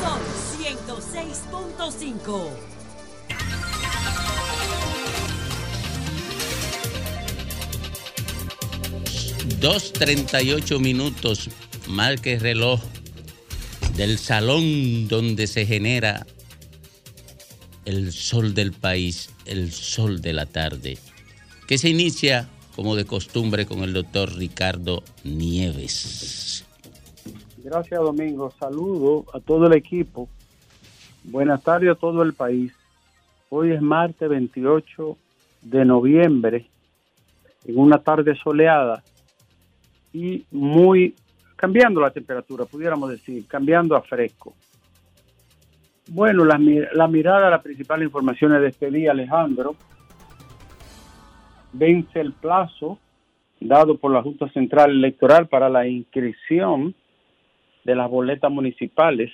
Son 106.5. 2.38 minutos, marque el reloj del salón donde se genera el sol del país, el sol de la tarde, que se inicia como de costumbre con el doctor Ricardo Nieves. Gracias Domingo, saludo a todo el equipo, buenas tardes a todo el país. Hoy es martes 28 de noviembre, en una tarde soleada y muy cambiando la temperatura, pudiéramos decir, cambiando a fresco. Bueno, la, mirada a las principales informaciones de este día, Alejandro, vence el plazo dado por la Junta Central Electoral para la inscripción de las boletas municipales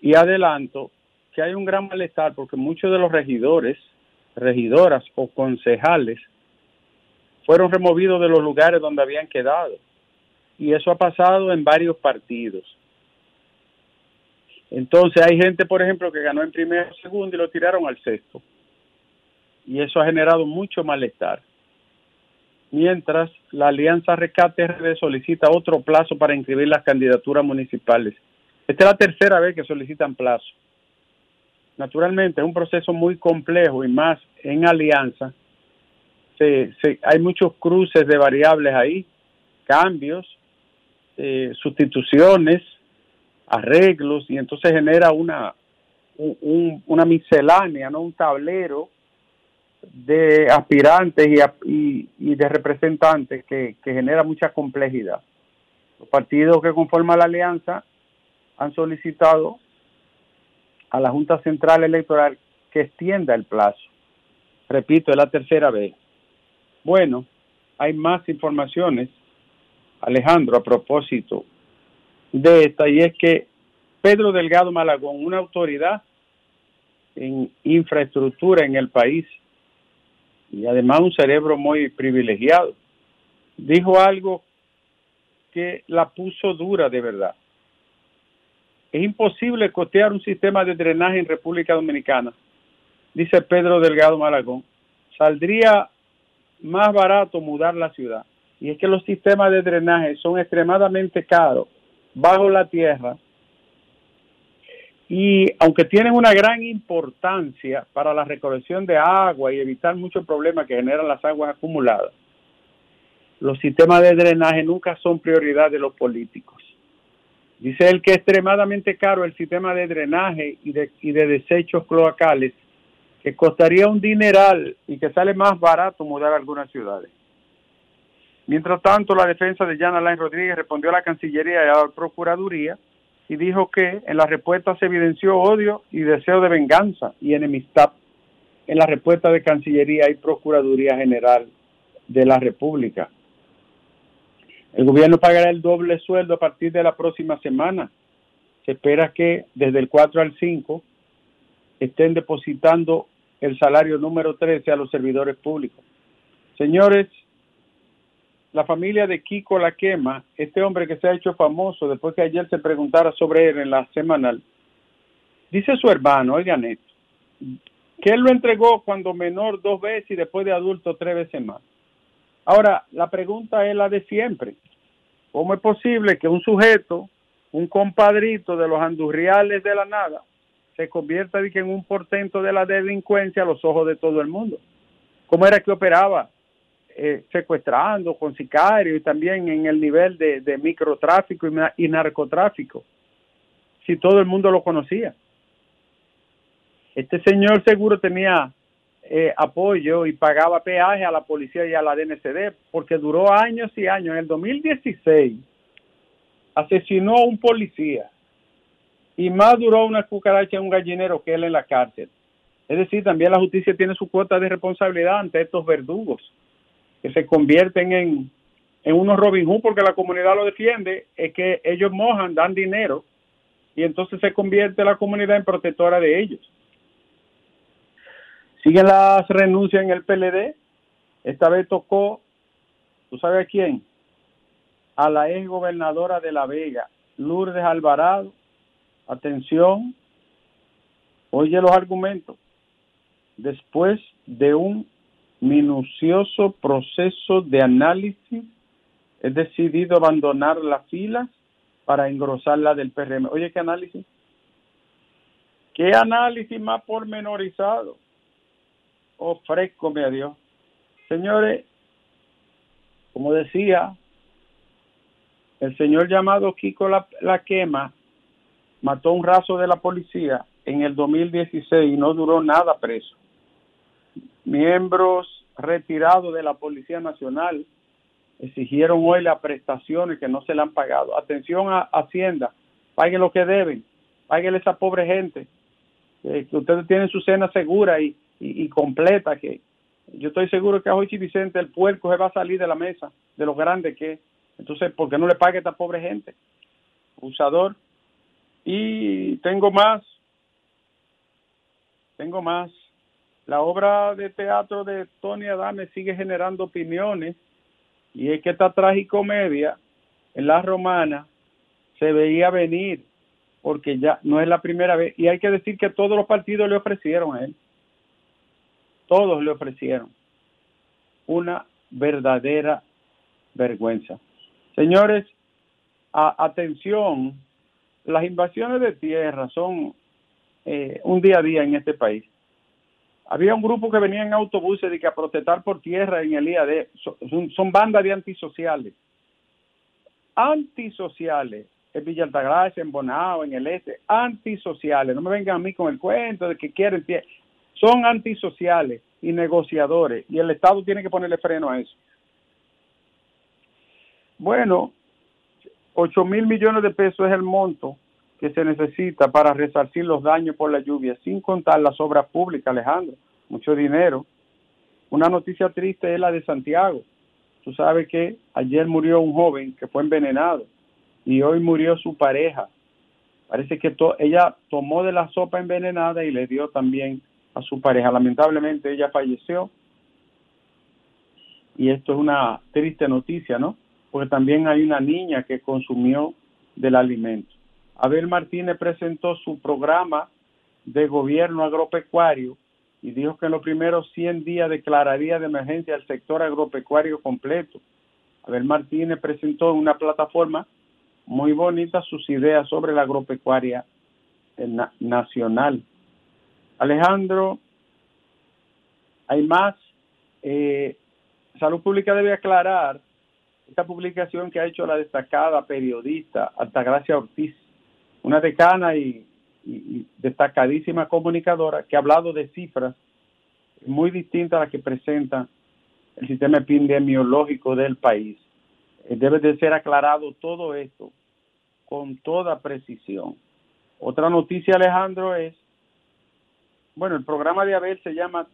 y adelanto que hay un gran malestar porque muchos de los regidores, regidoras o concejales fueron removidos de los lugares donde habían quedado y eso ha pasado en varios partidos. Entonces hay gente, por ejemplo, que ganó en primero segundo y lo tiraron al sexto. Y eso ha generado mucho malestar. Mientras la Alianza Recate RD solicita otro plazo para inscribir las candidaturas municipales. Esta es la tercera vez que solicitan plazo. Naturalmente es un proceso muy complejo y más en alianza. hay muchos cruces de variables ahí, cambios, eh, sustituciones, arreglos, y entonces genera una miscelánea, ¿no? un tablero de aspirantes y, y, de representantes que, que, genera mucha complejidad. Los partidos que conforman la alianza han solicitado a la Junta Central Electoral que extienda el plazo. Repito, es la tercera vez. Bueno, hay más informaciones Alejandro, a propósito de esta, y es que Pedro Delgado Malagón, una autoridad en infraestructura en el país y además un cerebro muy privilegiado, dijo algo que la puso dura de verdad. Es imposible costear un sistema de drenaje en República Dominicana, dice Pedro Delgado Malagón. Saldría más barato mudar la ciudad y es que los sistemas de drenaje son extremadamente caros bajo la tierra y aunque tienen una gran importancia para la recolección de agua y evitar muchos problemas que generan las aguas acumuladas, los sistemas de drenaje nunca son prioridad de los políticos. Dice él que es extremadamente caro el sistema de drenaje y de, y de desechos cloacales, que costaría un dineral y que sale más barato mudar algunas ciudades. Mientras tanto, la defensa de Jan Alain Rodríguez respondió a la Cancillería y a la Procuraduría y dijo que en la respuesta se evidenció odio y deseo de venganza y enemistad en la respuesta de Cancillería y Procuraduría General de la República. El gobierno pagará el doble sueldo a partir de la próxima semana. Se espera que desde el 4 al 5 estén depositando el salario número 13 a los servidores públicos. Señores, la familia de Kiko La Quema, este hombre que se ha hecho famoso después que ayer se preguntara sobre él en la semanal, dice su hermano, oigan esto, que él lo entregó cuando menor dos veces y después de adulto tres veces más. Ahora, la pregunta es la de siempre. ¿Cómo es posible que un sujeto, un compadrito de los andurriales de la nada, se convierta en un portento de la delincuencia a los ojos de todo el mundo? ¿Cómo era que operaba? Eh, secuestrando con sicarios y también en el nivel de, microtráfico y, narcotráfico, si todo el mundo lo conocía. Este señor seguro tenía eh, apoyo y pagaba peaje a la policía y a la DNCD porque duró años y años. En el 2016 asesinó a un policía y más duró una cucaracha en un gallinero que él en la cárcel. Es decir, también la justicia tiene su cuota de responsabilidad ante estos verdugos que se convierten en, en unos Robin Hood porque la comunidad lo defiende, es que ellos mojan, dan dinero y entonces se convierte la comunidad en protectora de ellos. Siguen las renuncias en el PLD. Esta vez tocó, ¿tú sabes a quién? A la ex gobernadora de La Vega, Lourdes Alvarado, atención, oye los argumentos. Después de un minucioso proceso de análisis, he decidido abandonar la fila para engrosar la del PRM. Oye, ¿qué análisis? ¿Qué análisis más pormenorizado? Ofrezcome a Dios. Señores, como decía, el señor llamado Kiko la, la Quema mató un raso de la policía en el 2016 y no duró nada preso. Miembros retirados de la Policía Nacional exigieron hoy las prestaciones que no se le han pagado. Atención a Hacienda, paguen lo que deben, paguen a esa pobre gente, que ustedes tienen su cena segura y, y, completa, que yo estoy seguro que a Jochi Vicente el puerco se va a salir de la mesa, de lo grande que es. Entonces, ¿por qué no le pague a esta pobre gente? Usador. Y tengo más, tengo más. La obra de teatro de Tony Adame sigue generando opiniones y es que esta tragicomedia en la romana se veía venir porque ya no es la primera vez. Y hay que decir que todos los partidos le ofrecieron a él. Todos le ofrecieron una verdadera vergüenza. Señores atención las invasiones de tierra son eh, un día a día en este país había un grupo que venía en autobuses de que a protestar por tierra en el IAD. Son, bandas de antisociales. Antisociales. En Villa Altagracia, en Bonao, en el Este. Antisociales. No me vengan a mí con el cuento de que quieren tierra. Son antisociales y negociadores. Y el Estado tiene que ponerle freno a eso. Bueno, 8 mil millones de pesos es el monto que se necesita para resarcir los daños por la lluvia, sin contar las obras públicas, Alejandro, mucho dinero. Una noticia triste es la de Santiago. Tú sabes que ayer murió un joven que fue envenenado y hoy murió su pareja. Parece que ella tomó de la sopa envenenada y le dio también a su pareja. Lamentablemente ella falleció y esto es una triste noticia, ¿no? Porque también hay una niña que consumió del alimento. Abel Martínez presentó su programa de gobierno agropecuario y dijo que en los primeros 100 días declararía de emergencia el sector agropecuario completo. Abel Martínez presentó en una plataforma muy bonita sus ideas sobre la agropecuaria nacional. Alejandro, hay más. Eh, Salud Pública debe aclarar esta publicación que ha hecho la destacada periodista Altagracia Ortiz una decana y, destacadísima comunicadora que ha hablado de cifras muy distintas a las que presenta el sistema epidemiológico del país. Eh, debe de ser aclarado todo esto con toda precisión. Otra noticia, Alejandro, es, bueno, el programa de Abel se llama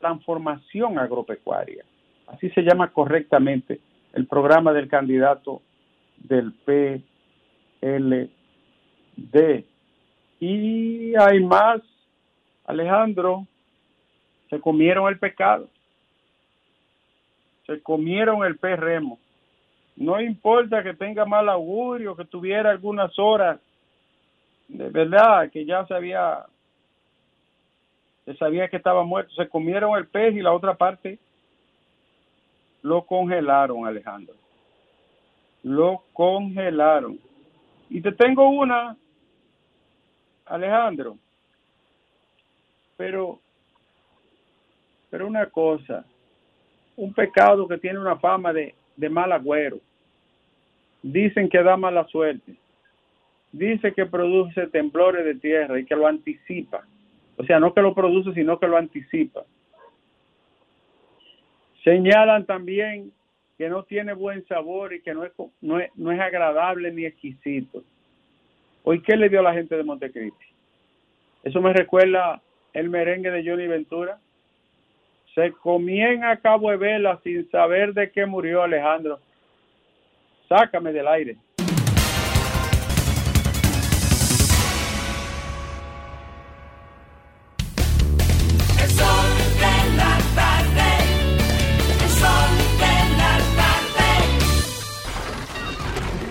Transformación Agropecuaria. Así se llama correctamente el programa del candidato del PL de. Y hay más, Alejandro, se comieron el pecado, se comieron el perremo. No importa que tenga mal augurio, que tuviera algunas horas, de verdad, que ya se había, se sabía que estaba muerto, se comieron el pez y la otra parte lo congelaron, Alejandro. Lo congelaron. Y te tengo una Alejandro, pero, pero una cosa, un pecado que tiene una fama de, de mal agüero, dicen que da mala suerte, dice que produce temblores de tierra y que lo anticipa, o sea, no que lo produce, sino que lo anticipa. Señalan también que no tiene buen sabor y que no es, no es, no es agradable ni exquisito. Hoy, ¿qué le dio a la gente de Montecristi? Eso me recuerda el merengue de Johnny Ventura. Se comían a cabo de vela sin saber de qué murió Alejandro. Sácame del aire.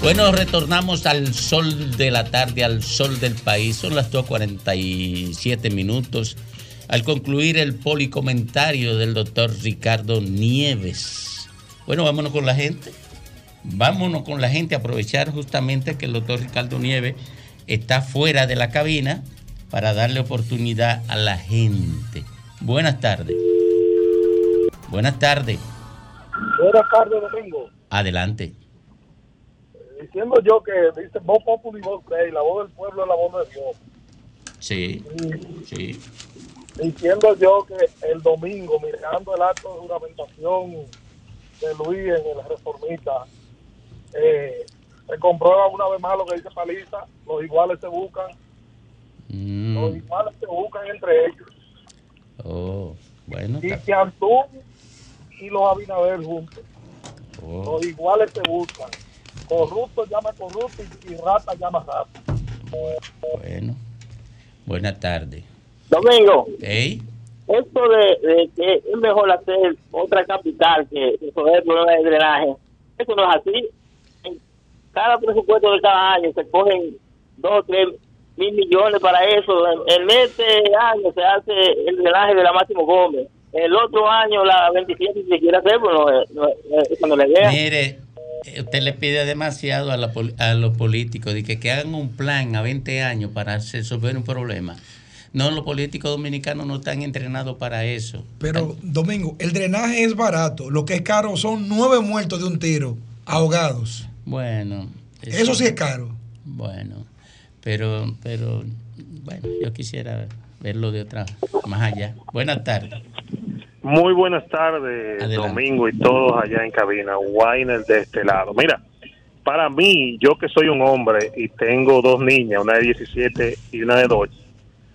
Bueno, retornamos al sol de la tarde, al sol del país. Son las 2.47 minutos. Al concluir el policomentario del doctor Ricardo Nieves. Bueno, vámonos con la gente. Vámonos con la gente, aprovechar justamente que el doctor Ricardo Nieves está fuera de la cabina para darle oportunidad a la gente. Buenas tardes. Buenas tardes. Buenas tardes, Domingo. Adelante diciendo yo que dice voz popular y voz rey, la voz del pueblo es la voz de Dios. Sí, sí. Diciendo yo que el domingo, mirando el acto de juramentación de Luis en la reformista, eh, se comprueba una vez más lo que dice Paliza, los iguales se buscan, mm. los iguales se buscan entre ellos. Oh, bueno. Y que Antún y los Abinader juntos, oh. los iguales se buscan corrupto llama corrupto y, rata llama rata. Bueno, buenas tardes. Domingo. ¿Hey? Esto de, que es mejor hacer otra capital que resolver el problema de drenaje, eso no es así. En cada presupuesto de cada año se cogen dos o tres mil millones para eso. En, este año se hace el drenaje de la Máximo Gómez. El otro año la 27 si se quiere hacer, pues no, eso no le vea. Mire, usted le pide demasiado a, los políticos de que, hagan un plan a 20 años para resolver un problema. No, los políticos dominicanos no están entrenados para eso. Pero, Domingo, el drenaje es barato. Lo que es caro son nueve muertos de un tiro, ahogados. Bueno. Eso, sí es caro. Bueno, pero, pero, bueno, yo quisiera verlo de otra, más allá. Buenas tardes. Muy buenas tardes, Domingo y todos allá en cabina. Winer de este lado. Mira, para mí, yo que soy un hombre y tengo dos niñas, una de 17 y una de 12,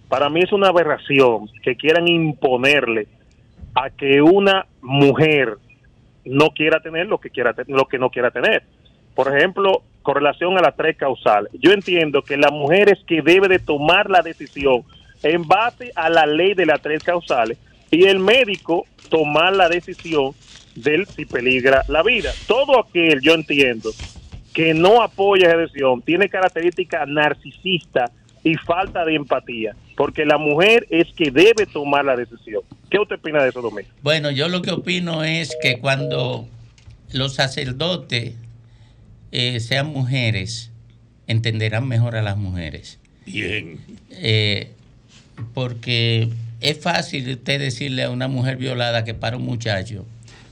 para mí es una aberración que quieran imponerle a que una mujer no quiera tener lo que quiera lo que no quiera tener. Por ejemplo, con relación a las tres causales, yo entiendo que la mujer es que debe de tomar la decisión en base a la ley de las tres causales y el médico tomar la decisión de si peligra la vida. Todo aquel, yo entiendo, que no apoya esa decisión tiene características narcisistas y falta de empatía, porque la mujer es que debe tomar la decisión. ¿Qué usted opina de eso, Domingo? Bueno, yo lo que opino es que cuando los sacerdotes eh, sean mujeres, entenderán mejor a las mujeres. Bien. Eh, porque es fácil usted decirle a una mujer violada que para un muchacho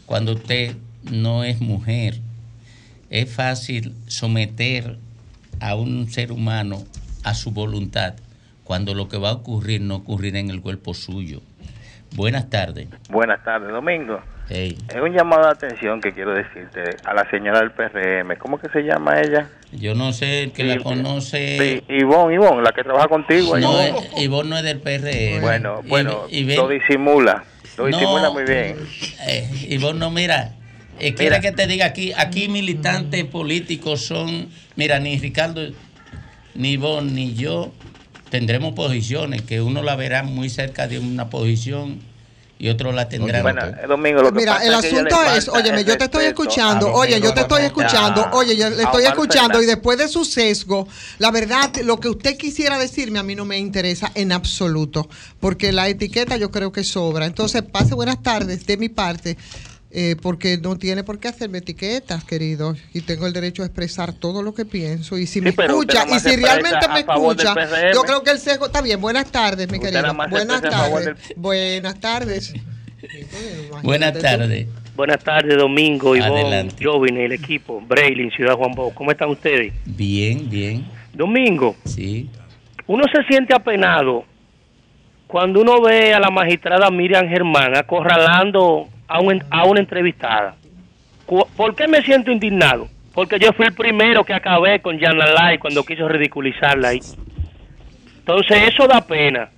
cuando usted no es mujer. Es fácil someter a un ser humano a su voluntad cuando lo que va a ocurrir no ocurrirá en el cuerpo suyo. Buenas tardes. Buenas tardes, Domingo. Es un llamado de atención que quiero decirte a la señora del PRM. ¿Cómo que se llama ella? Yo no sé, el que la conoce. Sí, Ivonne, Ivonne, la que trabaja contigo. No, Ivonne no es del PRM. Bueno, bueno, lo disimula. Lo disimula muy bien. Eh, Ivonne, no, mira. Eh, que te diga aquí, aquí militantes políticos son, mira, ni Ricardo, ni Ivonne, ni yo tendremos posiciones, que uno la verá muy cerca de una posición y otros la tendrán. Bueno, domingo, lo Mira, el asunto es, óyeme, yo te estoy escuchando, oye, yo te estoy escuchando, oye, yo le estoy escuchando y después de su sesgo, la verdad, lo que usted quisiera decirme a mí no me interesa en absoluto, porque la etiqueta yo creo que sobra. Entonces, pase buenas tardes de mi parte. Eh, porque no tiene por qué hacerme etiquetas, querido, y tengo el derecho a expresar todo lo que pienso. Y si me escucha, y si realmente me escucha, yo creo que el sesgo está bien. Buenas tardes, mi querido. Buenas tardes. Buenas tardes. Buenas tardes. Buenas tardes, Domingo, Ivonne, Jovin, el equipo, Braille, Ciudad Juan Bosch. ¿Cómo están ustedes? Bien, bien. Domingo. Sí. Uno se siente apenado cuando uno ve a la magistrada Miriam Germán acorralando a, una entrevistada. ¿Por qué me siento indignado? Porque yo fui el primero que acabé con Jana Lai cuando quiso ridiculizarla ahí. Entonces eso da pena.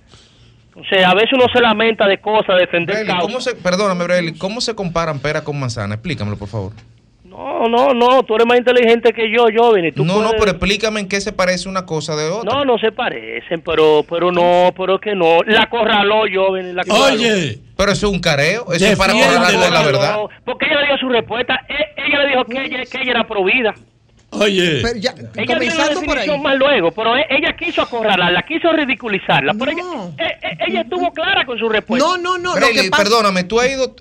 O sea, a veces uno se lamenta de cosas, defender Breli, ¿cómo se, perdóname, Breli, ¿cómo se comparan pera con manzana? Explícamelo, por favor. No, no, no, tú eres más inteligente que yo, Joven. Tú no, no, pero explícame en qué se parece una cosa de otra. No, no se parecen, pero pero no, pero que no. La corraló, Joven. La corraló. Oye, pero eso es un careo, eso es para corralar la verdad. Porque ella le dio su respuesta, e, ella le dijo que ella, que ella era provida. Oye, Pero ya, Ella comenzando por ahí. más luego, pero e- ella quiso acorralarla, quiso ridiculizarla. Pero ella, e- ella estuvo clara con su respuesta. No, no, no. Lo Breli, que pasa, perdóname, tú has ido.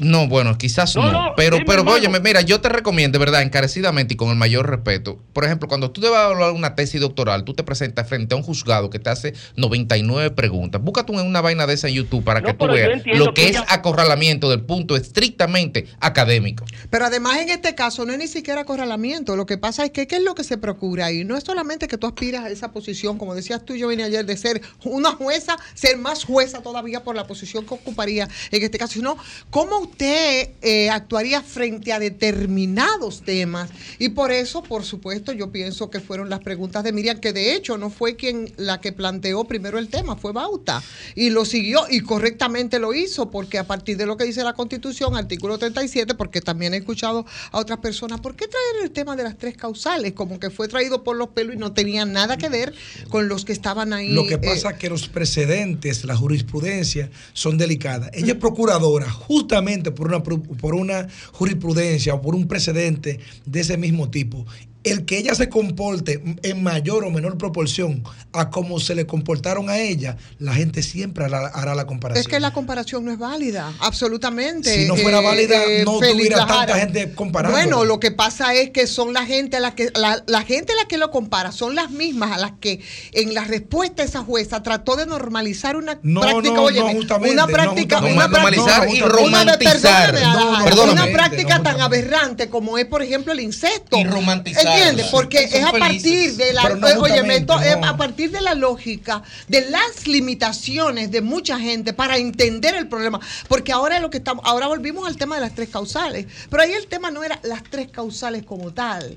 No, bueno, quizás no. No, no, pero, dime, pero, óyeme, mira, yo te recomiendo, de verdad, encarecidamente y con el mayor respeto. Por ejemplo, cuando tú te vas a evaluar una tesis doctoral, tú te presentas frente a un juzgado que te hace 99 preguntas. Búscate una, una vaina de esa en YouTube para No, que tú veas lo que, que es acorralamiento del punto estrictamente académico. Pero además en este caso no es ni siquiera acorralamiento. Lo que pasa es que ¿qué es lo que se procura ahí? No es solamente que tú aspiras a esa posición, como decías tú, yo vine ayer, de ser una jueza, ser más jueza todavía por la posición que ocuparía en este caso, sino cómo usted eh, actuaría frente a determinados temas. Y por eso, por supuesto, yo pienso que fueron las preguntas de Miriam, que de hecho no fue quien la que planteó primero el tema, fue Bauta. Y lo siguió y correctamente lo hizo, porque a partir de lo que dice la Constitución, artículo 37, porque también he escuchado a otras personas, ¿por qué traer el tema de las tres causales? Como que fue traído por los pelos y no tenía nada que ver con los que estaban ahí. Lo que eh, pasa es que los precedentes, la jurisprudencia son delicadas. Ella es procuradora justamente por una, por una jurisprudencia o por un precedente de ese mismo tipo. El que ella se comporte en mayor o menor proporción a cómo se le comportaron a ella, la gente siempre hará, hará la comparación. Es que la comparación no es válida, absolutamente. Si no fuera válida, no Félix tuviera tanta gente comparando. Bueno, lo que pasa es que son la gente a la que la, la gente a la que lo compara son las mismas a las que en la respuesta esa jueza trató de normalizar una No, práctica, no, óyeme, no, una no, práctica, justamente. una Normalizar práctica- y una- romantizar. perdóname, No, Alejandro, perdóname. una práctica No, tan aberrante como es, por ejemplo, el incesto. Y romantizar. ¿Entiendes? Porque es a partir de la no oye, es a partir de la lógica de las limitaciones de mucha gente para entender el problema, porque ahora lo que estamos ahora volvimos al tema de las tres causales, pero ahí el tema no era las tres causales como tal.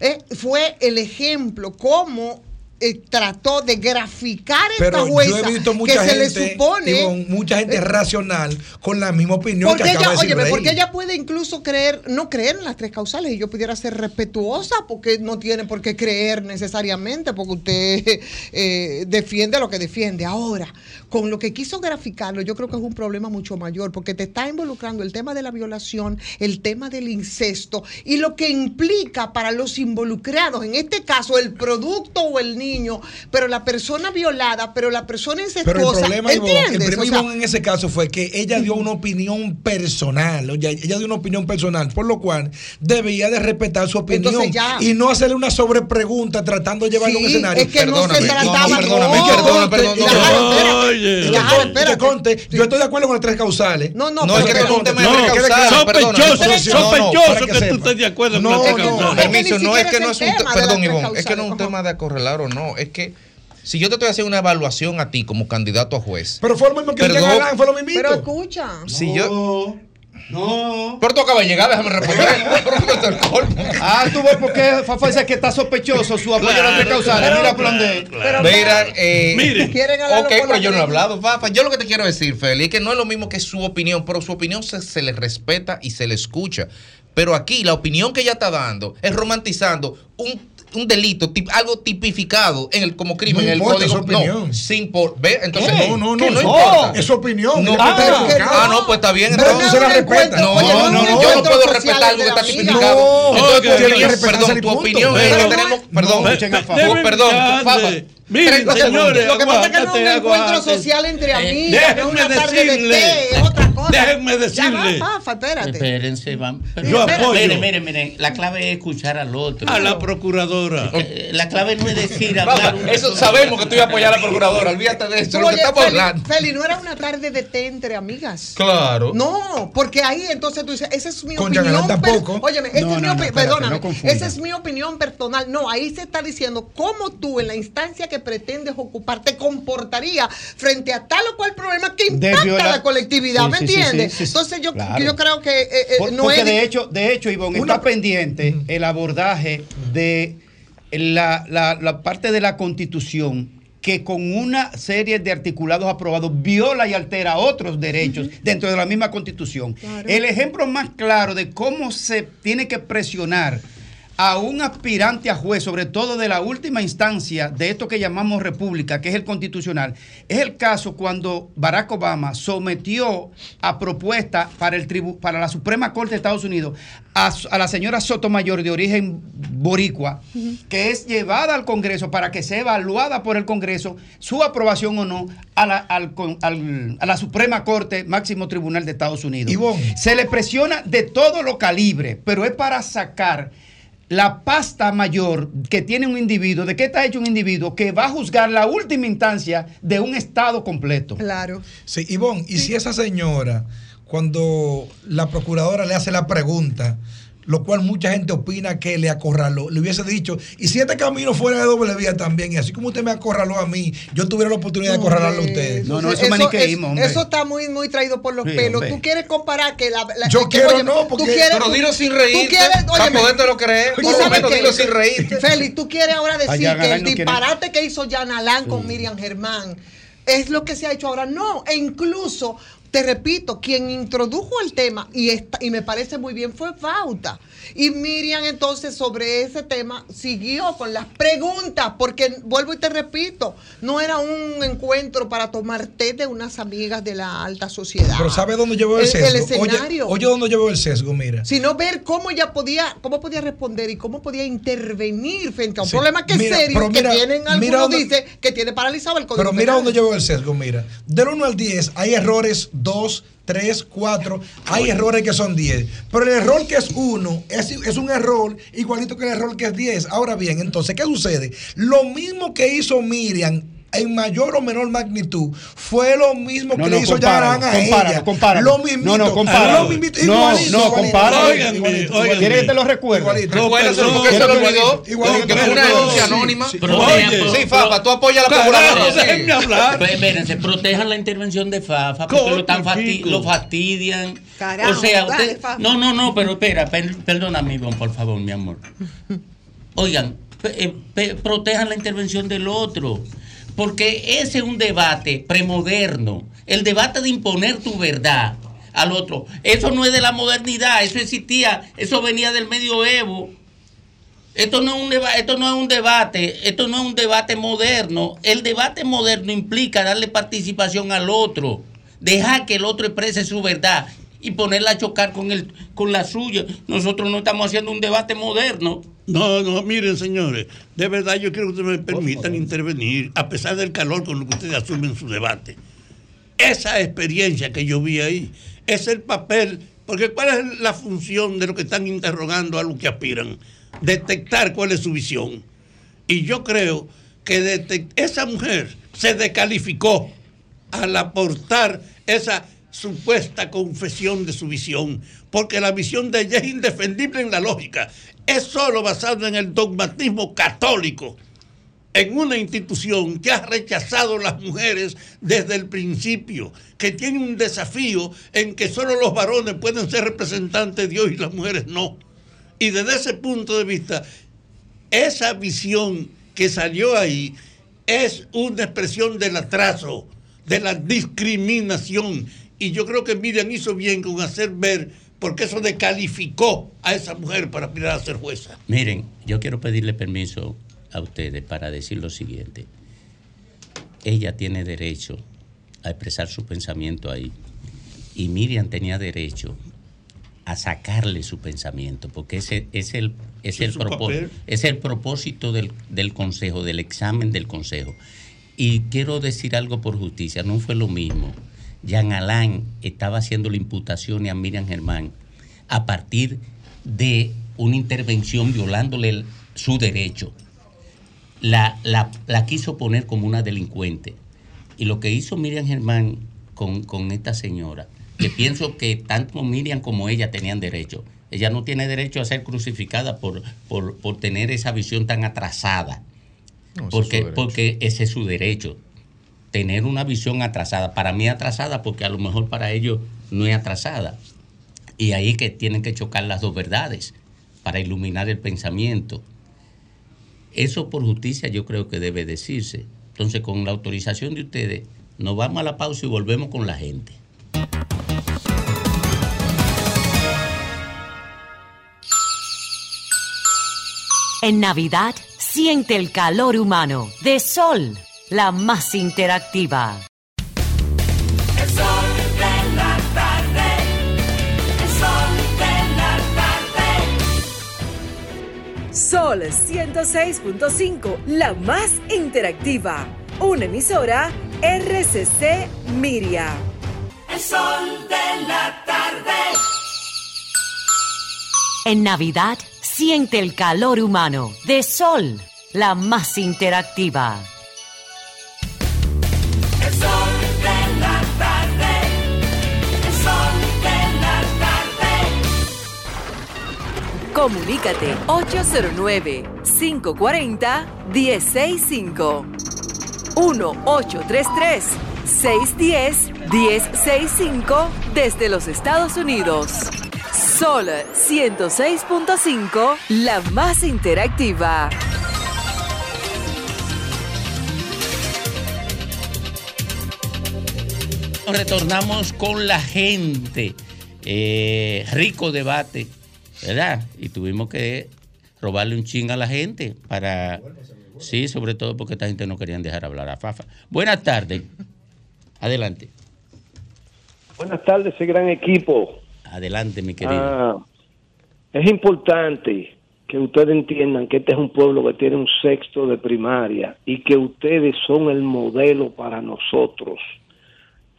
¿eh? Fue el ejemplo cómo eh, trató de graficar esta Pero jueza yo he visto que se le supone mucha gente eh, racional con la misma opinión porque que acaba ella, de decir óyeme, porque ella puede incluso creer, no creer en las tres causales y yo pudiera ser respetuosa porque no tiene por qué creer necesariamente porque usted eh, defiende lo que defiende. Ahora, con lo que quiso graficarlo, yo creo que es un problema mucho mayor porque te está involucrando el tema de la violación, el tema del incesto y lo que implica para los involucrados, en este caso el producto o el niño, pero la persona violada, pero la persona incestuosa, Pero el problema, Ivonne, el ¿entiendes? problema O sea, Ivonne, en ese caso fue que ella dio una opinión personal, oye, ella dio una opinión personal, por lo cual debía de respetar su opinión ya- y no hacerle una sobrepregunta tratando de llevarlo a un escenario. es que no se trataba no, perdóname, no, perdóname, perdóname, conte, yo estoy de acuerdo con las tres causales. No, no, No, es pero que no es un que- tema de tres causales, sospechoso, sospechoso que tú estés de acuerdo No, con las tres no, causales. Permiso, no es que no es un tema perdón, Ivonne, es que no es un causales, tema de acorralar o no, es que si yo te estoy haciendo una evaluación a ti como candidato a juez, Pero fue lo mismo que Perdón. Galán, fue lo mismo. Pero escucha. si yo No. Pero tú acabas de llegar, déjame responder. Ah, tú ves por qué Fafa dice que está sospechoso su apoyo a las tres causales. Pero- Mira, plan de. Pero- Mira, eh. Quieren Ok, pero yo no he hablado, Fafa. Yo lo que te quiero decir, Feli, es que no es lo mismo que su opinión, pero su opinión se, se le respeta y se le escucha. Pero aquí la opinión que ella está dando es romantizando un, un delito, tip- algo tipificado en el, como crimen No en el importa código. No, sin por, ¿ve? Entonces, ¿Qué? No, no, no, no no. importa. Es su opinión. No, mira, ah, ah, no, pues está bien. Pero entonces. tú se la encuentro, No, no, no, yo no puedo respetar algo que está tipificado. No, Entonces, respetarse perdón, tu opinión perdón, perdón, Fafa. Miren, señores. Lo que pasa es que no es un encuentro social entre amigas, no es déjenme una tarde de decirle. té, es otra cosa. Déjenme Ya decirle. va, Fafa, espérate. Espérense, vamos. Yo apoyo. Miren, miren, miren. La clave es escuchar al otro. A la procuradora. La clave no es decir, hablar. Una eso sabemos que tú ibas a apoyar a la procuradora. Olvídate de eso, lo que Oye, estamos Feli, hablando. Feli, no era una tarde de té entre amigas. Claro. No, porque ahí entonces tú dices, esa es mi Con opinión. Tampoco. Óyeme, esa No, es mi no, no, perdóname, no esa es mi opinión personal. No, ahí se está diciendo cómo tú en la instancia que pretendes ocupar te comportaría frente a tal o cual problema que impacta a la colectividad, Sí, ¿me entiendes? sí, sí, sí. Entonces yo, Claro. yo creo que eh, eh, Por- no porque es... de hecho, de hecho, Ivonne, Una- está pendiente el abordaje de la, la- la parte de la constitución que con una serie de articulados aprobados viola y altera otros derechos dentro de la misma constitución. El ejemplo más claro de cómo se tiene que presionar a un aspirante a juez, sobre todo de la última instancia de esto que llamamos república, que es el constitucional, es el caso cuando Barack Obama sometió a propuesta para, el tribu para la Suprema Corte de Estados Unidos a, a la señora Sotomayor de origen boricua, que es llevada al Congreso para que sea evaluada por el Congreso su aprobación o no a la, al, al, a la Suprema Corte, máximo tribunal de Estados Unidos. Se le presiona de todo lo calibre, pero es para sacar la pasta mayor que tiene un individuo, ¿de qué está hecho un individuo que va a juzgar la última instancia de un Estado completo? Claro. Sí, Ivonne, y si esa señora, cuando la procuradora le hace la pregunta, lo cual mucha gente opina que le acorraló. Le hubiese dicho, y si este camino fuera de doble vía también, y así como usted me acorraló a mí, yo tuviera la oportunidad de acorralarlo a ustedes. No, no, eso, es maniqueísmo, hombre. Eso está muy, muy traído por los Sí, pelos. hombre. Tú quieres comparar que la. la- Yo que, quiero oye, no, tú porque- quieres- pero tú- dilo sin tú reírte, quieres- para podértelo creer, tú sabes menos dilo sin reírte. Félix, tú quieres ahora decir Allá que el no quiere- disparate que hizo Jan Alán con Miriam Germán es lo que se ha hecho ahora. No, e incluso. Te repito, quien introdujo el tema, y, esta- y me parece muy bien, fue Fauta. Y Miriam entonces sobre ese tema siguió con las preguntas, porque vuelvo y te repito, no era un encuentro para tomar té de unas amigas de la alta sociedad. Pero ¿sabe dónde llevó el El- sesgo? el escenario. Oye, oye, ¿dónde llevó el sesgo? Mira. Sino ver cómo ella podía, cómo podía responder y cómo podía intervenir frente a un Sí. problema que Mira, es serio, mira, que tienen algunos mira dónde- dice que tiene paralizado el código Pero mira penal. dónde llevó el sesgo, mira. Del 1 al 10 hay errores 2, 3, 4, hay errores que son 10. Pero el error que es 1 es, es un error igualito que el error que es 10. Ahora bien, entonces, ¿qué sucede? Lo mismo que hizo Miriam en mayor o menor magnitud fue lo mismo No, que no, le hizo Yarán a ella. compáralo. Lo mismito. No, no, compáralo. Lo mismito, No, igualito, no, igualito, compáralo. igualito, igualito, Óigame, ¿Quiere que te lo recuerde? Igualito. Igualito, porque se lo olvidó. igualito, Que no es una denuncia anónima. sí. Fafa, tú apoyas a la procuradora. Pues, Espérense, protejan la intervención de Fafa porque lo, tan fasti- Chico. lo fastidian. Carajo, o sea, usted. No, no, no, pero espera, per- perdóname, Ivonne, por favor, mi amor. Oigan, pe- eh, pe- protejan la intervención del otro. Porque ese es un debate premoderno. El debate de imponer tu verdad al otro. Eso no es de la modernidad, eso existía, eso venía del medioevo. Esto no, es un esto no es un debate, esto no es un debate moderno. El debate moderno implica darle participación al otro, dejar que el otro exprese su verdad y ponerla a chocar con, el, con la suya. Nosotros no estamos haciendo un debate moderno. No, no, miren, señores, de verdad yo quiero que ustedes me permitan intervenir, a pesar del calor con lo que ustedes asumen su debate. Esa experiencia que yo vi ahí es el papel, porque ¿cuál es la función de lo que están interrogando a lo que aspiran? Detectar cuál es su visión. Y yo creo que esa mujer se descalificó al aportar esa supuesta confesión de su visión, porque la visión de ella es indefendible en la lógica, es solo basada en el dogmatismo católico, en una institución que ha rechazado las mujeres desde el principio, que tiene un desafío en que solo los varones pueden ser representantes de Dios y las mujeres no. Y desde ese punto de vista, esa visión que salió ahí es una expresión del atraso, de la discriminación. Y yo creo que Miriam hizo bien con hacer ver, porque eso descalificó a esa mujer para aspirar a ser jueza. Miren, yo quiero pedirle permiso a ustedes para decir lo siguiente. Ella tiene derecho a expresar su pensamiento ahí. Y Miriam tenía derecho a sacarle su pensamiento, porque ese es el, es Ese el, es su propó- papel. es el propósito del, del consejo, del examen del consejo. Y quiero decir algo por justicia, no fue lo mismo. Jean Alain estaba haciendo la imputación a Miriam Germán a partir de una intervención violándole el- su derecho. La, la- la quiso poner como una delincuente. Y lo que hizo Miriam Germán con, con esta señora, que pienso que tanto Miriam como ella tenían derecho. Ella no tiene derecho a ser crucificada por, por, por tener esa visión tan atrasada. No, ese es su porque, porque ese es su derecho. Tener una visión atrasada. Para mí atrasada porque a lo mejor para ellos no es atrasada. Y ahí que tienen que chocar las dos verdades para iluminar el pensamiento. Eso por justicia yo creo que debe decirse. Entonces, con la autorización de ustedes, nos vamos a la pausa y volvemos con la gente. En Navidad, siente el calor humano de Sol, la más interactiva. El sol de la tarde. El sol de la tarde. Sol 106.5, la más interactiva. Una emisora RCC Miria. El sol de la tarde. En Navidad, siente el calor humano de Sol, la más interactiva. Sol de la tarde. Sol de la tarde. Comunícate 809-540-1065. 1-833-610-1065 desde los Estados Unidos. Sol 106.5, la más interactiva. Retornamos con la gente. Eh, rico debate, ¿verdad? Y tuvimos que robarle un ching a la gente para... Sí, sobre todo porque esta gente no querían dejar hablar a Fafa. Buenas tardes. Adelante. Buenas tardes, ese gran equipo. Adelante, mi querido. Ah, es importante que ustedes entiendan que este es un pueblo que tiene un sexto de primaria y que ustedes son el modelo para nosotros.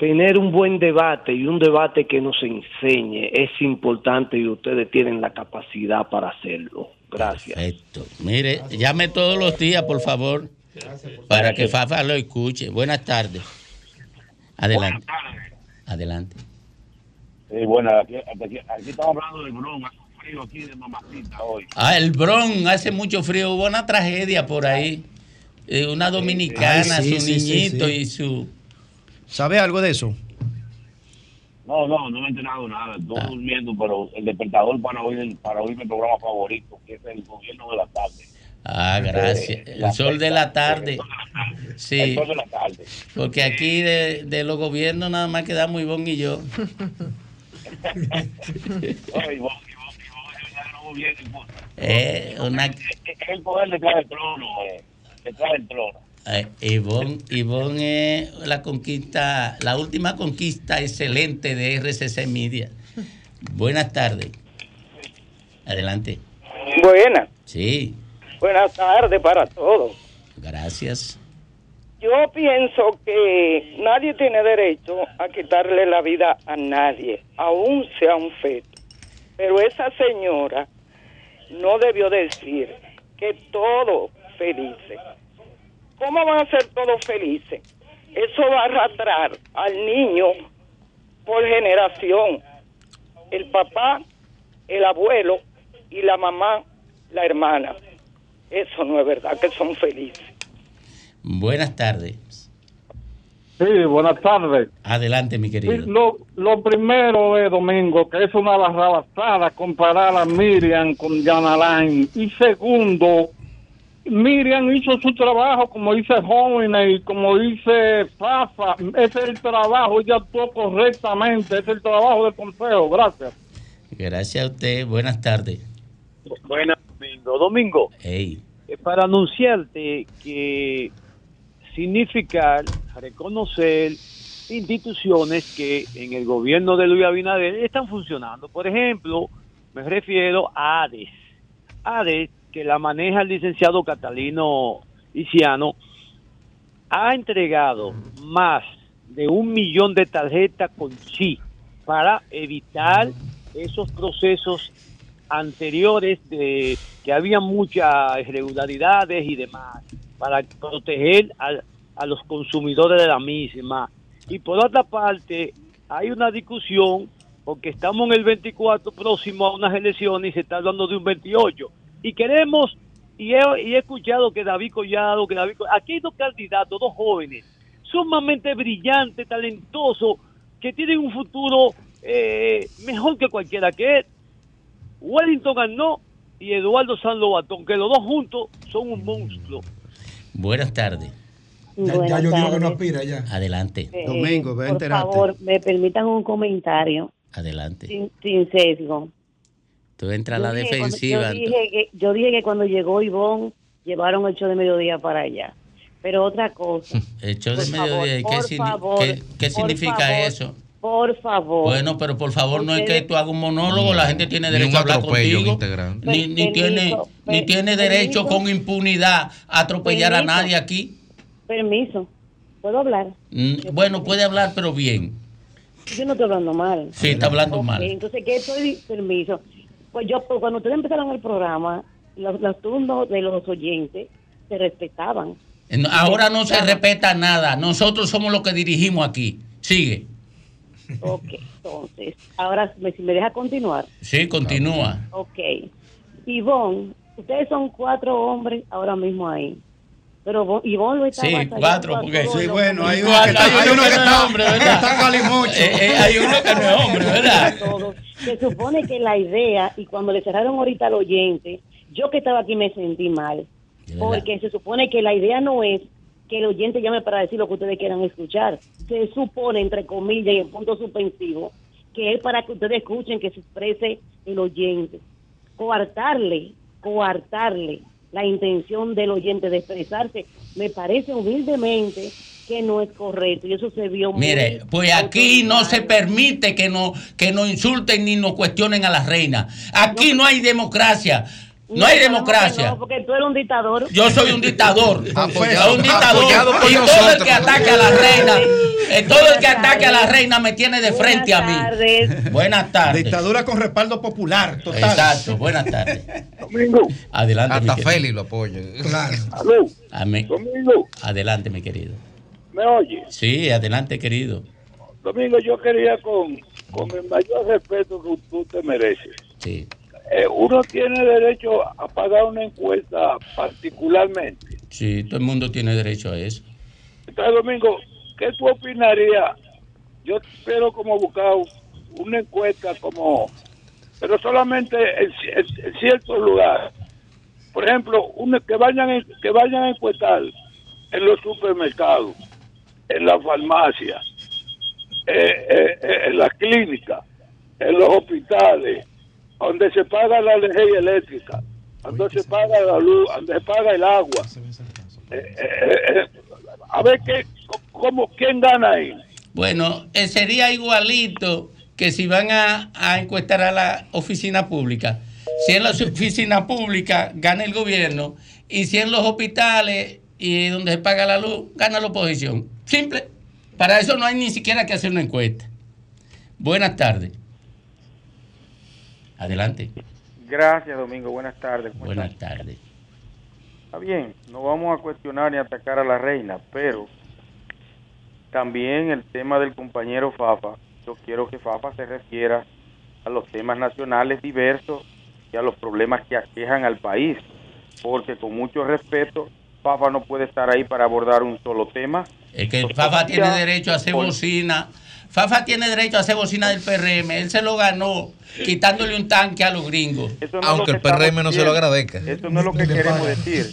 Tener un buen debate y un debate que nos enseñe es importante y ustedes tienen la capacidad para hacerlo. Gracias. Perfecto. Mire, llame todos los días, por favor, para que Fafa lo escuche. Buenas tardes. Adelante. Adelante. Sí, bueno, aquí, aquí- aquí estamos hablando de Bron, hace un frío aquí de mamacita hoy. Ah, el Bron, hace mucho frío. Hubo una tragedia por ahí. Eh, una dominicana, Ay, sí, su sí, sí, niñito sí. y su. ¿Sabe algo de eso? No, no, no me he enterado nada, estoy Ah. durmiendo, pero el despertador para oír, para oír mi programa favorito, que es el gobierno de la tarde. Ah, gracias. Eh, El sol de la tarde. Sí. El sol de la tarde. Porque aquí de, de los gobiernos nada más quedamos Ivonne y yo. Oye, y vos- y vos- y vos, ya no gobierno, y vos- Eh, una, Es el poder detrás del trono, eh, detrás del trono. Eh, Ivonne, Ivonne es la conquista, la última conquista excelente de RCC Media. Buenas tardes. Adelante. Buenas, Sí, buenas tardes para todos. gracias. Yo pienso que nadie tiene derecho a quitarle la vida a nadie, aun sea un feto. Pero esa señora no debió decir que todos felices. ¿Cómo van a ser todos felices? Eso va a arrastrar al niño por generación. El papá, el abuelo y la mamá, la hermana. Eso no es verdad, que son felices. Buenas tardes. Sí, buenas tardes. Adelante, mi Sí, querido. Lo, lo primero es, Domingo, que es una barrabasada comparar a Miriam con Jan Alain. Y segundo, Miriam hizo su trabajo como dice Jóvenes y como dice Fafa. Ese es el trabajo, ella actuó correctamente. Ese es el trabajo del consejo. Gracias. Gracias a usted. Buenas tardes. Buenas, Domingo. Domingo, Hey. eh, para anunciarte que significar, reconocer instituciones que en el gobierno de Luis Abinader están funcionando. Por ejemplo, me refiero a ADES. ADES, que la maneja el licenciado Catalino Iciano, ha entregado más de un millón de tarjetas con chi para evitar esos procesos anteriores de que había muchas irregularidades y demás para proteger a, a los consumidores de la misma. Y por otra parte, hay una discusión porque estamos en el 24 próximo a unas elecciones y se está hablando de un 28. Y queremos, y he, y he escuchado que David Collado, que David, aquí hay dos candidatos, dos jóvenes, sumamente brillantes, talentosos, que tienen un futuro eh, mejor que cualquiera que él. Wellington ganó y Eduardo San Lobatón, que los dos juntos son un monstruo. Buenas tardes. Ya, Buenas ya yo digo que no aspira ya. Adelante. Eh, Por favor, me permitan un comentario Adelante. sin, sin sesgo. Tú entras a la Yo dije cuando- defensiva. Yo dije, que, yo dije que cuando llegó Ivonne, llevaron el show de mediodía para allá. Pero otra cosa, El show de Por favor, mediodía. ¿y ¿Qué, favor, significa favor. eso? por favor. Bueno, pero por favor, no es que tú hagas un monólogo, la gente tiene Ni derecho a hablar contigo. Ni, ni Permiso, tiene, ni tiene derecho permiso. con impunidad a atropellar a nadie aquí. Permiso. ¿Puedo hablar? Mm, Bueno, puede hablar, pero bien. Yo no estoy hablando mal. Sí, está hablando mal. Entonces, ¿qué estoy? Permiso. Pues yo, pues, cuando ustedes empezaron el programa, los, los turnos de los oyentes se respetaban. No, Ahora no se respeta nada. Nosotros somos los que dirigimos aquí. Sigue. Ok, entonces, ahora me- si me deja continuar. Sí, continúa. Ok. Ivonne, ustedes son cuatro hombres ahora mismo ahí. Pero Vo- Ivonne lo está Sí, cuatro, porque sí, bueno, hay uno que está- hay uno que está hombre, ¿verdad? Eh, eh, hay uno que no es hombre, ¿verdad? Se supone que la idea, y cuando le cerraron ahorita al oyente, yo que estaba aquí me sentí mal. Porque se supone que la idea no es que el oyente llame para decir lo que ustedes quieran escuchar. Se supone, entre comillas y en punto suspensivo, que es para que ustedes escuchen que se exprese el oyente. Coartarle, coartarle la intención del oyente de expresarse, me parece humildemente que no es correcto. Y eso se vio muy Mire, pues aquí no se permite que nos que nos insulten ni nos cuestionen a la reina. Aquí no hay democracia. No hay democracia. No, porque tú eres un dictador. Yo soy un dictador. Apoyado- un dictador. y todo el que ataque a la reina, eh, todo el que ataque a la reina me tiene de frente a mí. Buenas tardes. Dictadura con respaldo popular, total. Exacto, buenas tardes. Domingo. Adelante. Hasta. Feli lo apoya. Claro. Aló, Amén. Domingo, Adelante, mi querido. ¿me oye? Sí, adelante, querido. Domingo, yo quería con, con el mayor respeto que tú te mereces. Sí. Eh, uno tiene derecho a pagar una encuesta particularmente. Sí, todo el mundo tiene derecho a eso. Entonces, Domingo, ¿qué tú opinarías? Yo espero como buscar una encuesta como, pero solamente en, ci- en- en ciertos lugares. Por ejemplo, una, que vayan que vayan a encuestar en los supermercados, en las farmacias, eh, eh, en las clínicas, en los hospitales, donde se paga la energía eléctrica, donde se paga la luz, donde se paga el agua. Eh, eh, eh, a ver qué, cómo, quién gana ahí. Bueno, sería igualito que si van a encuestar a la oficina pública. Si en la oficina pública gana el gobierno y si en los hospitales y donde se paga la luz gana la oposición. Simple. Para eso no hay ni siquiera que hacer una encuesta. Buenas tardes. Adelante. Gracias, Domingo. Buenas tardes. ¿Cómo Buenas tardes. Está bien, no vamos a cuestionar ni atacar a la reina, pero también el tema del compañero Fafa, yo quiero que Fafa se refiera a los temas nacionales diversos y a los problemas que aquejan al país, porque con mucho respeto, Fafa no puede estar ahí para abordar un solo tema. Es que Fafa tiene derecho a hacer Por- bocina. Fafa tiene derecho a hacer bocina del PRM. Él se lo ganó quitándole un tanque a los gringos. No Aunque lo el PRM no se lo agradezca. Eso no es lo que Ni queremos paga. decir.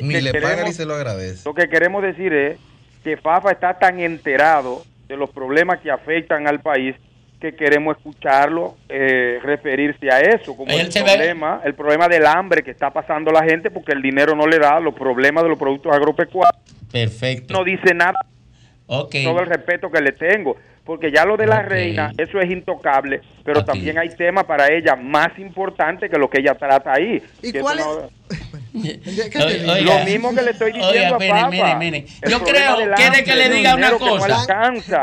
Ni Que le paga queremos- ni se lo agradece. Lo que queremos decir es que Fafa está tan enterado de los problemas que afectan al país que queremos escucharlo eh, referirse a eso, como el ve- problema, el problema del hambre que está pasando la gente porque el dinero no le da, los problemas de los productos agropecuarios. Perfecto. No dice nada. Ok. Todo el respeto que le tengo, porque ya lo de la Ok. reina, eso es intocable, pero también hay temas para ella más importantes que lo que ella trata ahí. ¿Y Que cuál Oiga, no- lo mismo que le estoy diciendo oiga, a mire, Papa. mire, mire. Yo creo, quiere que le diga una dinero que no cosa. alcanza,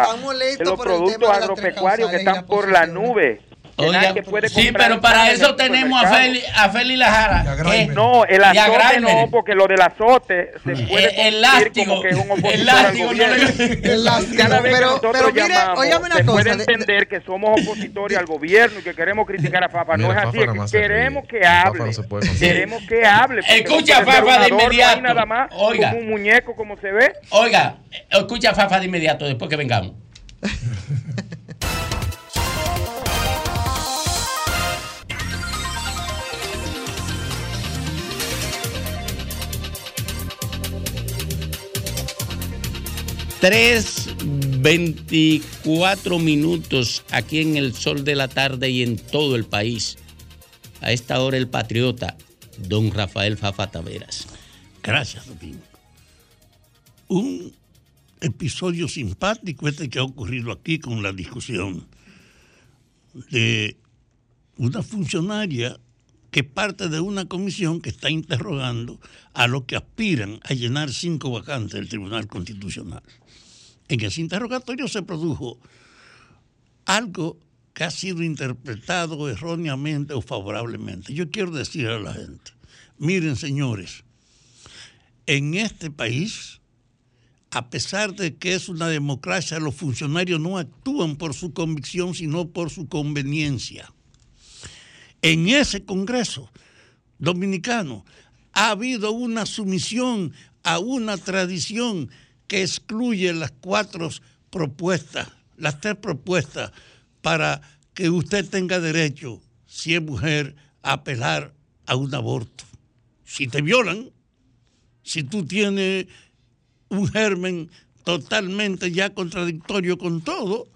de los productos agropecuarios que están por la nube. Que Oiga, nadie puede sí, pero para eso el tenemos a. Feli, a Feli Lajara. No, el azote no, porque lo del azote se puede Eh, el convertir látigo, como que es un el látigo no gobierno. le- El látigo, pero- pero mire, óigame una se cosa, puede de- entender que somos opositores al gobierno y que queremos criticar a Fafa. No Mira, es así, Fafa es que queremos que hable. no puede. Queremos que hable. Escucha puede Fafa de inmediato. nada más Oiga. como un muñeco como se ve. Oiga, escucha a Fafa de inmediato después que vengamos. 3.24 minutos aquí en el sol de la tarde y en todo el país. A esta hora el patriota, don Rafael Fafa Taveras. Gracias, Domingo. Un episodio simpático este que ha ocurrido aquí con la discusión de una funcionaria que parte de una comisión que está interrogando a los que aspiran a llenar cinco vacantes del Tribunal Constitucional. En ese interrogatorio se produjo algo que ha sido interpretado erróneamente o favorablemente. Yo quiero decir a la gente, miren señores, en este país, a pesar de que es una democracia, los funcionarios no actúan por su convicción, sino por su conveniencia en ese Congreso dominicano ha habido una sumisión a una tradición que excluye las cuatro propuestas, las tres propuestas para que usted tenga derecho, si es mujer, a apelar a un aborto. Si te violan, si tú tienes un germen totalmente ya contradictorio con todo,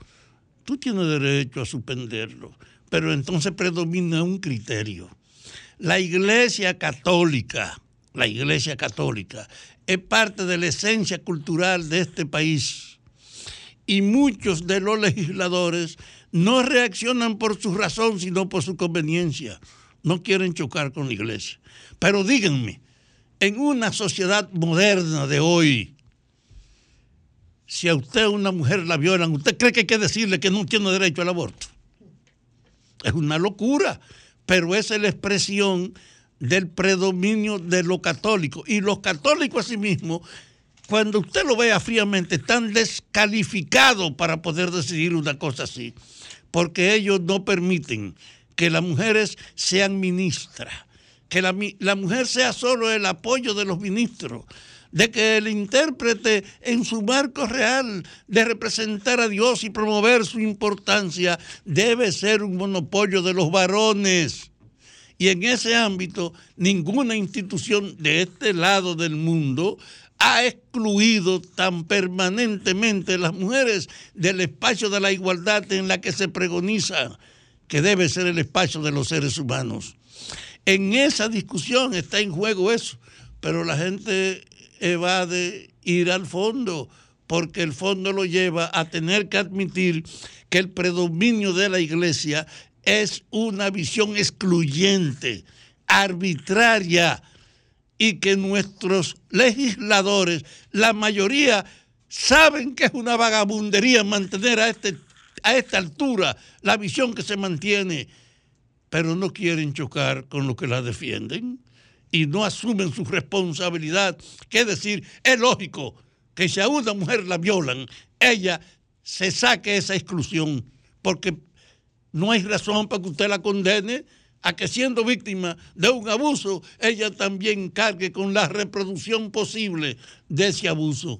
tú tienes derecho a suspenderlo pero entonces predomina un criterio. La Iglesia Católica, la Iglesia Católica, es parte de la esencia cultural de este país. Y muchos de los legisladores no reaccionan por su razón, sino por su conveniencia. No quieren chocar con la iglesia. Pero díganme, en una sociedad moderna de hoy, si a usted una mujer la violan, ¿usted cree que hay que decirle que no tiene derecho al aborto? Es una locura, pero esa es la expresión del predominio de lo católico. Y los católicos asimismo, cuando usted lo vea fríamente, están descalificados para poder decidir una cosa así, porque ellos no permiten que las mujeres sean ministras, que la, la mujer sea solo el apoyo de los ministros de que el intérprete en su marco real de representar a Dios y promover su importancia debe ser un monopolio de los varones. Y en ese ámbito, ninguna institución de este lado del mundo ha excluido tan permanentemente las mujeres del espacio de la igualdad en la que se pregoniza que debe ser el espacio de los seres humanos. En esa discusión está en juego eso, pero la gente evade ir al fondo, porque el fondo lo lleva a tener que admitir que el predominio de la iglesia es una visión excluyente, arbitraria, y que nuestros legisladores, la mayoría, saben que es una vagabundería mantener a, este, a esta altura la visión que se mantiene, pero no quieren chocar con los que la defienden y no asumen su responsabilidad. Que decir, es lógico que si a una mujer la violan, ella se saque esa exclusión, porque no hay razón para que usted la condene a que siendo víctima de un abuso, ella también cargue con la reproducción posible de ese abuso.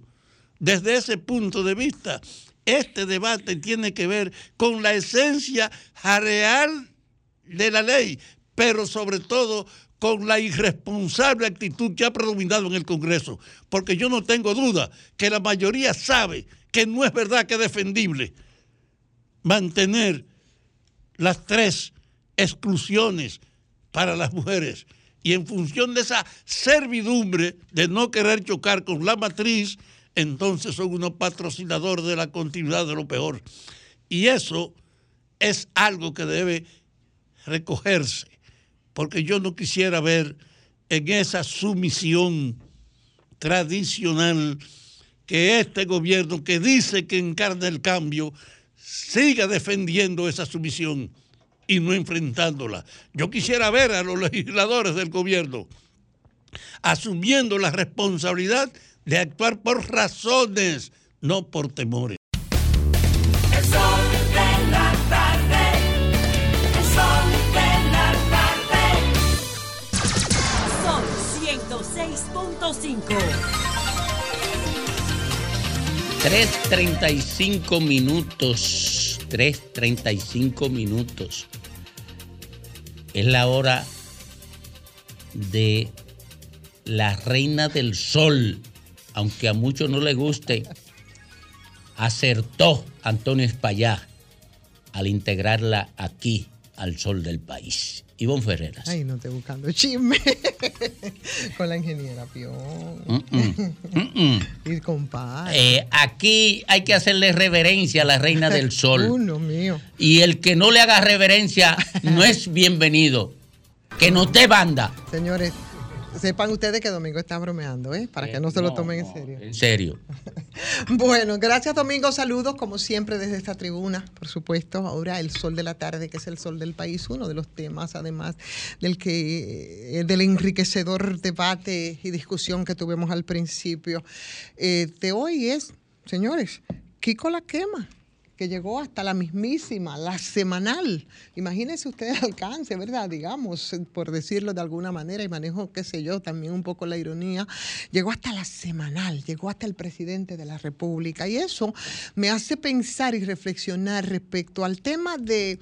Desde ese punto de vista, este debate tiene que ver con la esencia real de la ley, pero sobre todo con la irresponsable actitud que ha predominado en el Congreso, porque yo no tengo duda que la mayoría sabe que no es verdad que es defendible mantener las tres exclusiones para las mujeres y en función de esa servidumbre de no querer chocar con la matriz, entonces son unos patrocinadores de la continuidad de lo peor. Y eso es algo que debe recogerse porque yo no quisiera ver en esa sumisión tradicional que este gobierno que dice que encarna el cambio siga defendiendo esa sumisión y no enfrentándola. Yo quisiera ver a los legisladores del gobierno asumiendo la responsabilidad de actuar por razones, no por temores. 3.35 minutos. 3.35 minutos. Es la hora de la reina del sol. Aunque a muchos no les guste, acertó Antonio Espallá al integrarla aquí al sol del país. Ivonne Ferreras. Ay, no estoy buscando chisme con la ingeniera Pion. y compadre. Eh, aquí hay que hacerle reverencia a la reina del sol. Uno mío. Y el que no le haga reverencia no es bienvenido. Que no te banda. Señores, sepan ustedes que Domingo está bromeando, ¿eh? Para que no se lo tomen en serio. En serio. Bueno, gracias Domingo, saludos como siempre desde esta tribuna, por supuesto. Ahora el sol de la tarde, que es el sol del país, uno de los temas además del que eh, del enriquecedor debate y discusión que tuvimos al principio eh, de hoy es, señores, Kiko la quema que llegó hasta la mismísima, la semanal. Imagínense ustedes el alcance, ¿verdad? Digamos, por decirlo de alguna manera, y manejo, qué sé yo, también un poco la ironía, llegó hasta la semanal, llegó hasta el presidente de la República. Y eso me hace pensar y reflexionar respecto al tema de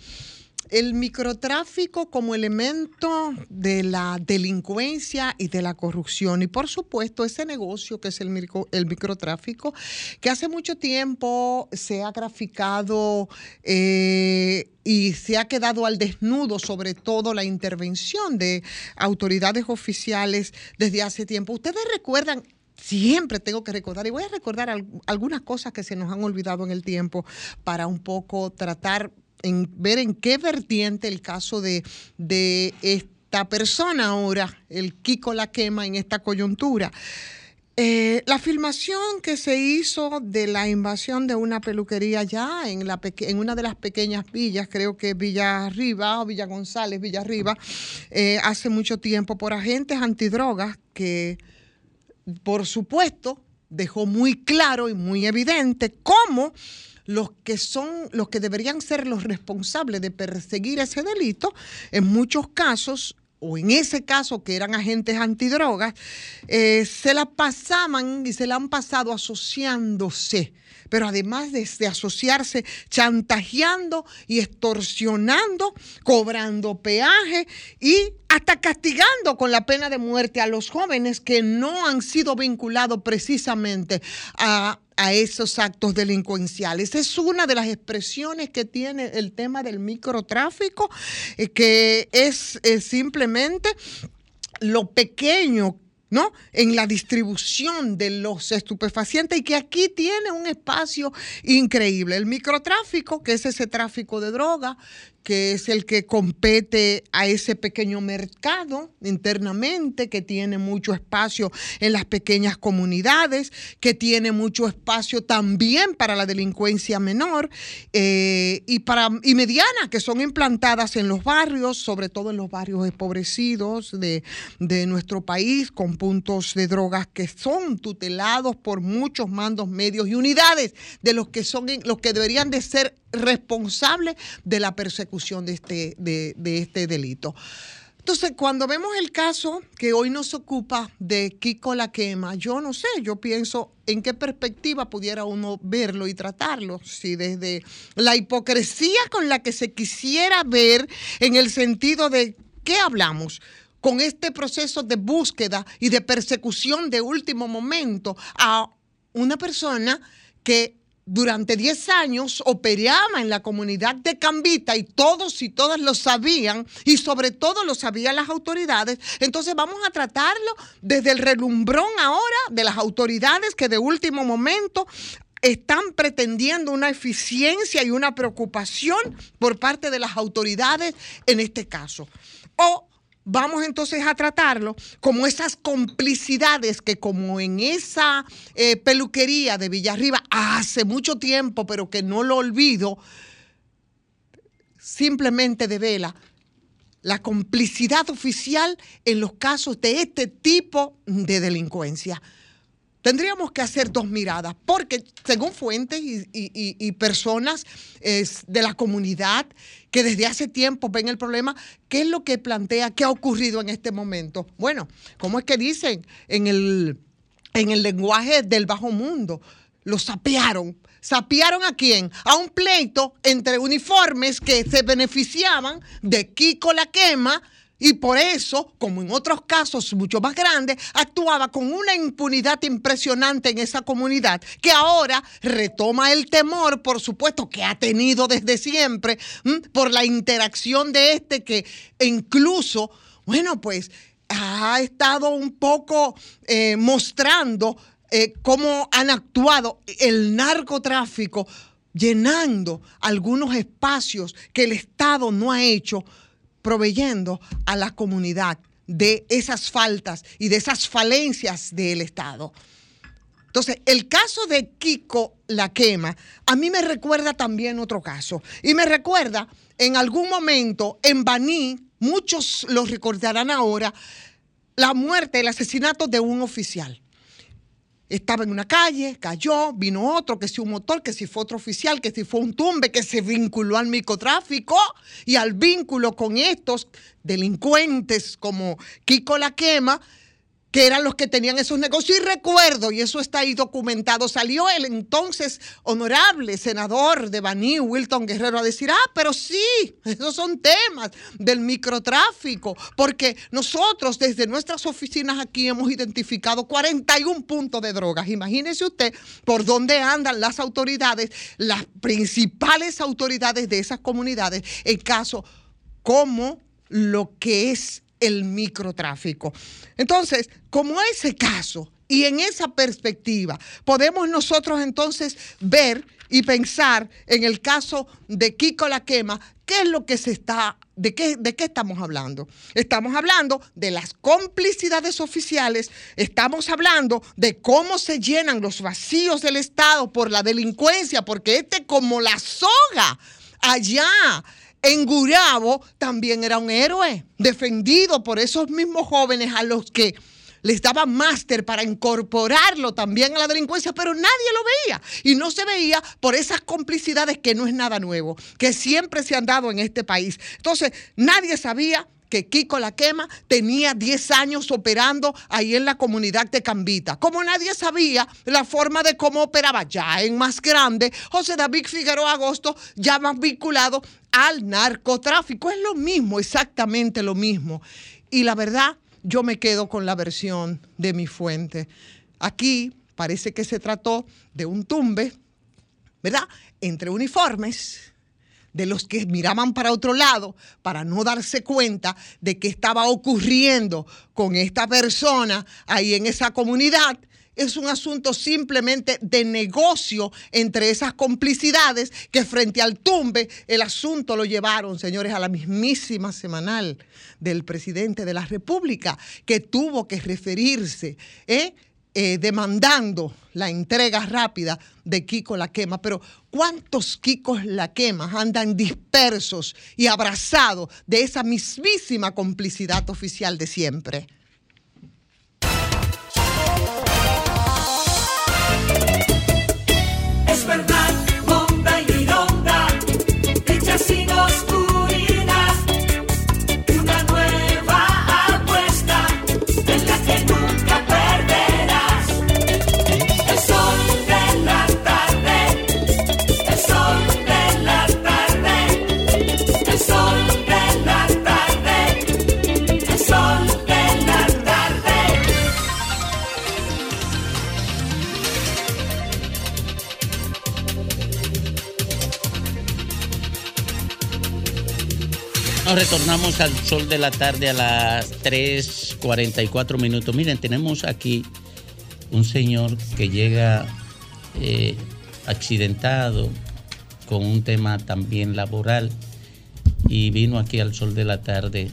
el microtráfico como elemento de la delincuencia y de la corrupción. Y por supuesto, ese negocio que es el, micro- el microtráfico, que hace mucho tiempo se ha graficado eh, y se ha quedado al desnudo, sobre todo la intervención de autoridades oficiales desde hace tiempo. Ustedes recuerdan Siempre tengo que recordar, y voy a recordar al- algunas cosas que se nos han olvidado en el tiempo para un poco tratar en ver en qué vertiente el caso de, de esta persona ahora, el Kiko la quema en esta coyuntura. Eh, la filmación que se hizo de la invasión de una peluquería ya en, la en una de las pequeñas villas, creo que Villa Arriba o Villa González, Villa Arriba, eh, hace mucho tiempo por agentes antidrogas que, por supuesto, dejó muy claro y muy evidente cómo los que son los que deberían ser los responsables de perseguir ese delito, en muchos casos o en ese caso que eran agentes antidrogas, eh, se la pasaban y se la han pasado asociándose, pero además de, asociarse, chantajeando y extorsionando, cobrando peaje y hasta castigando con la pena de muerte a los jóvenes que no han sido vinculados precisamente a, a esos actos delincuenciales. Es una de las expresiones que tiene el tema del microtráfico, eh, que es eh, simplemente lo pequeño ¿no? En la distribución de los estupefacientes y que aquí tiene un espacio increíble. El microtráfico, que es ese tráfico de droga, que es el que compete a ese pequeño mercado internamente, que tiene mucho espacio en las pequeñas comunidades, que tiene mucho espacio también para la delincuencia menor eh, y, para, y mediana, que son implantadas en los barrios, sobre todo en los barrios empobrecidos de, de nuestro país, con puntos de drogas que son tutelados por muchos mandos medios y unidades de los que son los que deberían de ser responsables de la persecución de este, de, de este delito. Entonces, cuando vemos el caso que hoy nos ocupa de Kiko la quema, yo no sé, yo pienso en qué perspectiva pudiera uno verlo y tratarlo. Si desde la hipocresía con la que se quisiera ver en el sentido de qué hablamos con este proceso de búsqueda y de persecución de último momento a una persona que durante 10 años operaba en la comunidad de Cambita y todos y todas lo sabían y sobre todo lo sabían las autoridades. Entonces vamos a tratarlo desde el relumbrón ahora de las autoridades que de último momento están pretendiendo una eficiencia y una preocupación por parte de las autoridades en este caso. Vamos entonces a tratarlo como esas complicidades que como en esa eh, peluquería de Villarriba hace mucho tiempo, pero que no lo olvido, simplemente devela la complicidad oficial en los casos de este tipo de delincuencia. Tendríamos que hacer dos miradas, porque según fuentes y, personas de la comunidad que desde hace tiempo ven el problema, ¿qué es lo que plantea? ¿Qué ha ocurrido en este momento? Bueno, ¿cómo es que dicen en el, en el lenguaje del bajo mundo? Lo sapearon. ¿Sapearon a quién? A un pleito entre uniformes que se beneficiaban de Kiko la quema Y por eso, como en otros casos mucho más grandes, actuaba con una impunidad impresionante en esa comunidad, que ahora retoma el temor, por supuesto, que ha tenido desde siempre, por la interacción de este que incluso, bueno, pues ha estado un poco eh, mostrando eh, cómo han actuado el narcotráfico llenando algunos espacios que el Estado no ha hecho, proveyendo a la comunidad de esas faltas y de esas falencias del Estado. Entonces, el caso de Kiko La Quema, a mí me recuerda también otro caso. Y me recuerda en algún momento en Baní, muchos lo recordarán ahora, la muerte, el asesinato de un oficial. Estaba en una calle, cayó, vino otro, que si un motor, que si fue otro oficial, que si fue un tumbe, que se vinculó al microtráfico. Y al vínculo con estos delincuentes como Kiko La Quema, que eran los que tenían esos negocios. Y recuerdo, y eso está ahí documentado, salió el entonces honorable senador de Baní, Wilton Guerrero, a decir, ah, pero sí, esos son temas del microtráfico, porque nosotros desde nuestras oficinas aquí hemos identificado 41 puntos de drogas. Imagínese usted por dónde andan las autoridades, las principales autoridades de esas comunidades, en caso como lo que es el microtráfico. Entonces, como ese caso y en esa perspectiva, podemos nosotros entonces ver y pensar en el caso de Kiko La Quema, ¿qué es lo que se está, de qué, de qué estamos hablando? Estamos hablando de las complicidades oficiales, estamos hablando de cómo se llenan los vacíos del Estado por la delincuencia, porque este como la soga allá en Gurabo también era un héroe, defendido por esos mismos jóvenes a los que les daban máster para incorporarlo también a la delincuencia, pero nadie lo veía. Y no se veía por esas complicidades que no es nada nuevo, que siempre se han dado en este país. Entonces, nadie sabía que Kiko La Quema tenía 10 años operando ahí en la comunidad de Cambita. Como nadie sabía la forma de cómo operaba ya en más grande, José David Figueroa Agosto, ya más vinculado al narcotráfico. Es lo mismo, exactamente lo mismo. Y la verdad, yo me quedo con la versión de mi fuente. Aquí parece que se trató de un tumbe, ¿verdad? Entre uniformes de los que miraban para otro lado para no darse cuenta de qué estaba ocurriendo con esta persona ahí en esa comunidad. Es un asunto simplemente de negocio entre esas complicidades que frente al tumbe el asunto lo llevaron, señores, a la mismísima semanal del presidente de la República, que tuvo que referirse, ¿eh? eh, demandando la entrega rápida de Kiko La Quema. Pero ¿cuántos Kikos La Quemas andan dispersos y abrazados de esa mismísima complicidad oficial de siempre? Nos retornamos al sol de la tarde a las 3.44 minutos. Miren, tenemos aquí un señor que llega eh, accidentado con un tema también laboral y vino aquí al sol de la tarde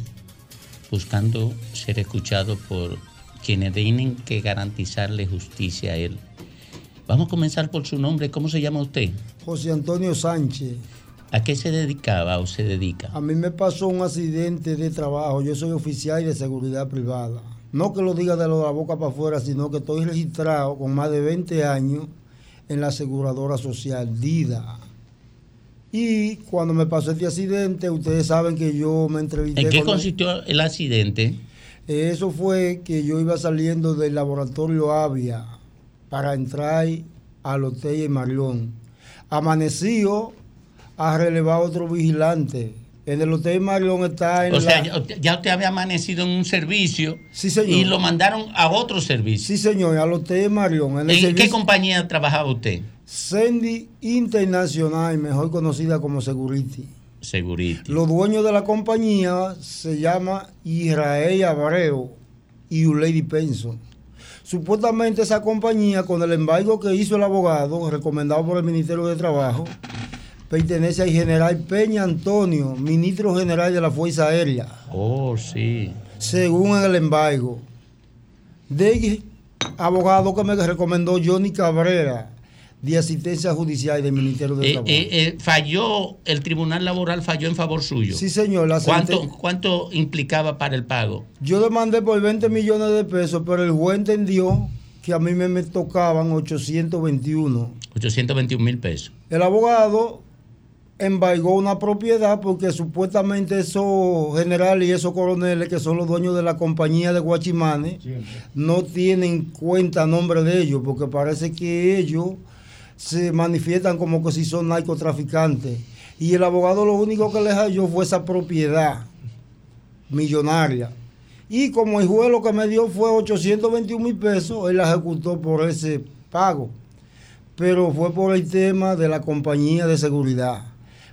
buscando ser escuchado por quienes tienen que garantizarle justicia a él. Vamos a comenzar por su nombre. ¿Cómo se llama usted? José Antonio Sánchez. ¿A qué se dedicaba o se dedica? A mí me pasó un accidente de trabajo. Yo soy oficial de seguridad privada. No que lo diga de la boca para afuera, sino que estoy registrado con más de 20 años en la aseguradora social DIDA. Y cuando me pasó este accidente, ustedes saben que yo me entrevisté. ¿En qué consistió el accidente? Eso fue que yo iba saliendo del laboratorio Avia para entrar al hotel en Marión. Amaneció a relevar otro vigilante En el Hotel Marión está en O sea, ya, ya usted había amanecido en un servicio señor. y lo mandaron a otro servicio. Sí, señor, al Hotel Marión. En, el ¿En qué compañía trabajaba usted? Sandy Internacional, mejor conocida como Security. Security. Los dueños de la compañía se llama Israel Abreu y Ulady Penson. Supuestamente esa compañía, con el embargo que hizo el abogado, recomendado por el Ministerio de Trabajo, pertenece al general Peña Antonio, ministro general de la Fuerza Aérea, Oh, sí. según el embargo. De abogado que me recomendó Johnny Cabrera, de asistencia judicial del Ministerio de Eh, Trabajo. eh, eh, falló, el Tribunal Laboral falló en favor suyo. Sí, señor. La ¿Cuánto, ¿Cuánto implicaba para el pago? Yo demandé por 20 millones de pesos, pero el juez entendió que a mí me, me tocaban 821. 821 mil pesos. El abogado embargó una propiedad porque supuestamente esos generales y esos coroneles que son los dueños de la compañía de Guachimane no tienen cuenta nombre de ellos porque parece que ellos se manifiestan como que si son narcotraficantes. Y el abogado lo único que les halló fue esa propiedad millonaria. Y como el juez lo que me dio fue 821 mil pesos, él la ejecutó por ese pago. Pero fue por el tema de la compañía de seguridad.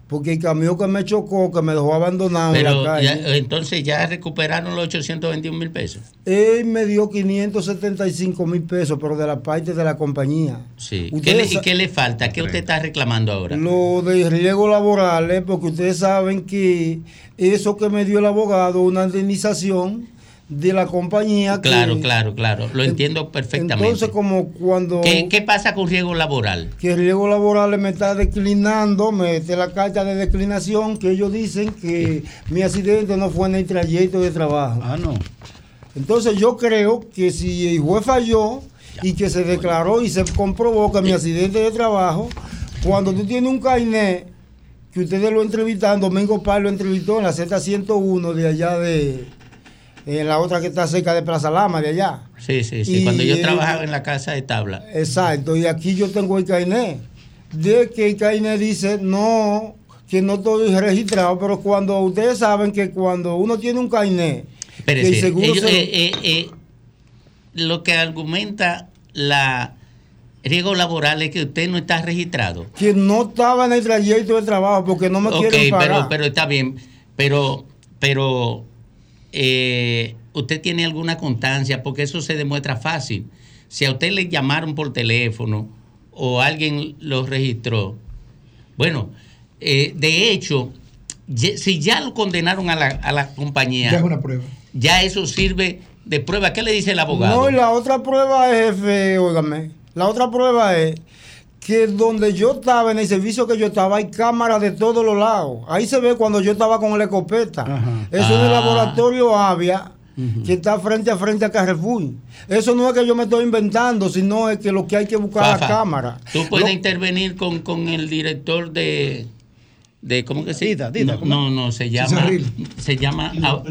Porque el camión que me chocó, que me dejó abandonado en la calle, ya- entonces ya recuperaron los 821 mil pesos. él me dio 575 mil pesos, pero de la parte de la compañía. Sí. ¿Qué le, ¿Y sa- qué le falta? ¿Qué usted está reclamando ahora? Lo de riesgos laborales, porque ustedes saben que eso que me dio el abogado, una indemnización de la compañía. que- Claro, claro, claro. Lo entiendo perfectamente. Entonces, como cuando ¿Qué, qué pasa con riesgo laboral? que el riesgo laboral me está declinando, me mete la carta de declinación que ellos dicen que mi accidente no fue en el trayecto de trabajo. Ah, no. Entonces yo creo que si el juez falló y que se declaró y se comprobó que mi accidente de trabajo, cuando tú tienes un carnet, que ustedes lo entrevistaron, Domingo Paz lo entrevistó en la Z101 de allá de, en la otra que está cerca de Plaza Lama, de allá. Sí, sí, sí. Y, Cuando yo trabajaba en la casa de tabla. Exacto, y aquí yo tengo el carnet. De que el carnet dice no, que no estoy registrado, pero cuando ustedes saben que cuando uno tiene un que el seguro ellos, se lo- eh, eh, eh, lo que argumenta la riesgo laboral es que usted no está registrado. que no estaba en el trayecto de trabajo porque no me Ok, quieren pagar. pero, pero está bien. Pero, pero eh, usted tiene alguna constancia, porque eso se demuestra fácil. Si a usted le llamaron por teléfono o alguien lo registró, bueno, eh, de hecho, si ya lo condenaron a la, a la compañía, Ya es una prueba. ya eso sirve de prueba. ¿Qué le dice el abogado? No, y la otra prueba es, jefe, óigame, la otra prueba es que donde yo estaba, en el servicio que yo estaba, hay cámaras de todos los lados. Ahí se ve cuando yo estaba con la escopeta. Eso es el Ah. laboratorio Avia, que está frente a frente a Carrefour. Eso no es que yo me estoy inventando, sino es que lo que hay que buscar Fafa, la cámara. Tú puedes Lo- intervenir con, con el director de, de ¿cómo que se llama? Dida, no, no, no, se llama se llama ah,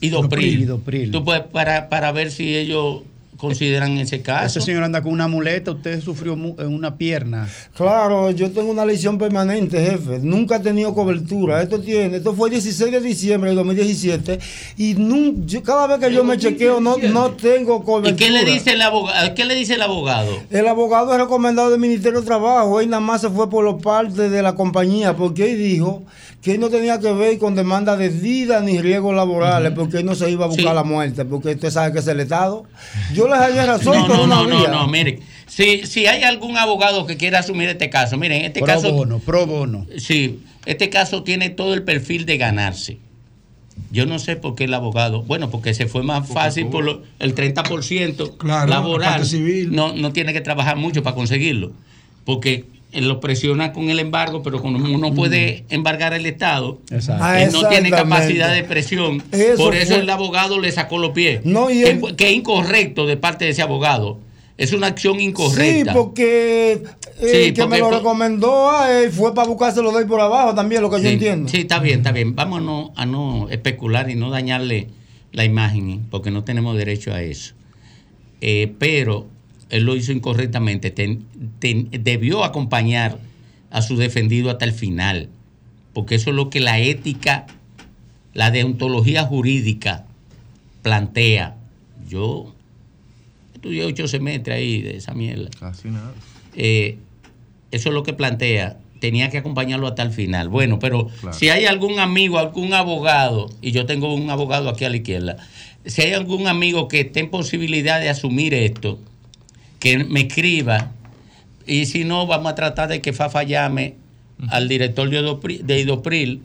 Idopril. Idopril. Tú puedes para, para ver si ellos consideran ese caso. Ese señor anda con una muleta, usted sufrió en una pierna. Claro, yo tengo una lesión permanente, jefe. Nunca he tenido cobertura. Esto tiene, esto fue el 16 de diciembre de 2017 y nun- yo- cada vez que yo me chequeo no, no tengo ¿Y cobertura. qué le dice el abogado? ¿Qué le dice el abogado? El abogado es recomendado del Ministerio de Trabajo. Él nada más se fue por los partes de la compañía porque él dijo que no tenía que ver con demanda de vida ni riesgos laborales porque él no se iba a buscar Sí. la muerte porque usted sabe que es el Estado. Yo les hallé razón No, no, no, no, no, mire. Si, si hay algún abogado que quiera asumir este caso, miren, este Pro caso. bono, pro bono. Sí, este caso tiene todo el perfil de ganarse. Yo no sé por qué el abogado, bueno, porque se fue más fácil por lo- el 30% Claro, la laboral. parte civil. No, no tiene que trabajar mucho para conseguirlo, porque él lo presiona con el embargo, pero como uno puede embargar el Estado, Exacto. Él no tiene capacidad de presión. Eso por eso fue- el abogado le sacó los pies. No, y que, él- que es incorrecto de parte de ese abogado. Es una acción incorrecta. Sí, porque eh, Sí, que porque me lo recomendó a él fue para buscárselo de ahí por abajo también, lo que yo entiendo. Sí, está bien, está bien. Vamos a no, a no especular y no dañarle la imagen, ¿eh? porque no tenemos derecho a eso. Eh, pero él lo hizo incorrectamente. Ten- ten- debió acompañar a su defendido hasta el final, porque eso es lo que la ética la deontología jurídica plantea, yo estudié ocho semestres ahí de esa mierda. Casi nada. Eh, eso es lo que plantea. Tenía que acompañarlo hasta el final. Bueno, pero Claro. si hay algún amigo, algún abogado, y yo tengo un abogado aquí a la izquierda, si hay algún amigo que esté en posibilidad de asumir esto, que me escriba, y si no, vamos a tratar de que Fafa llame al director de Idopri- de Idopril,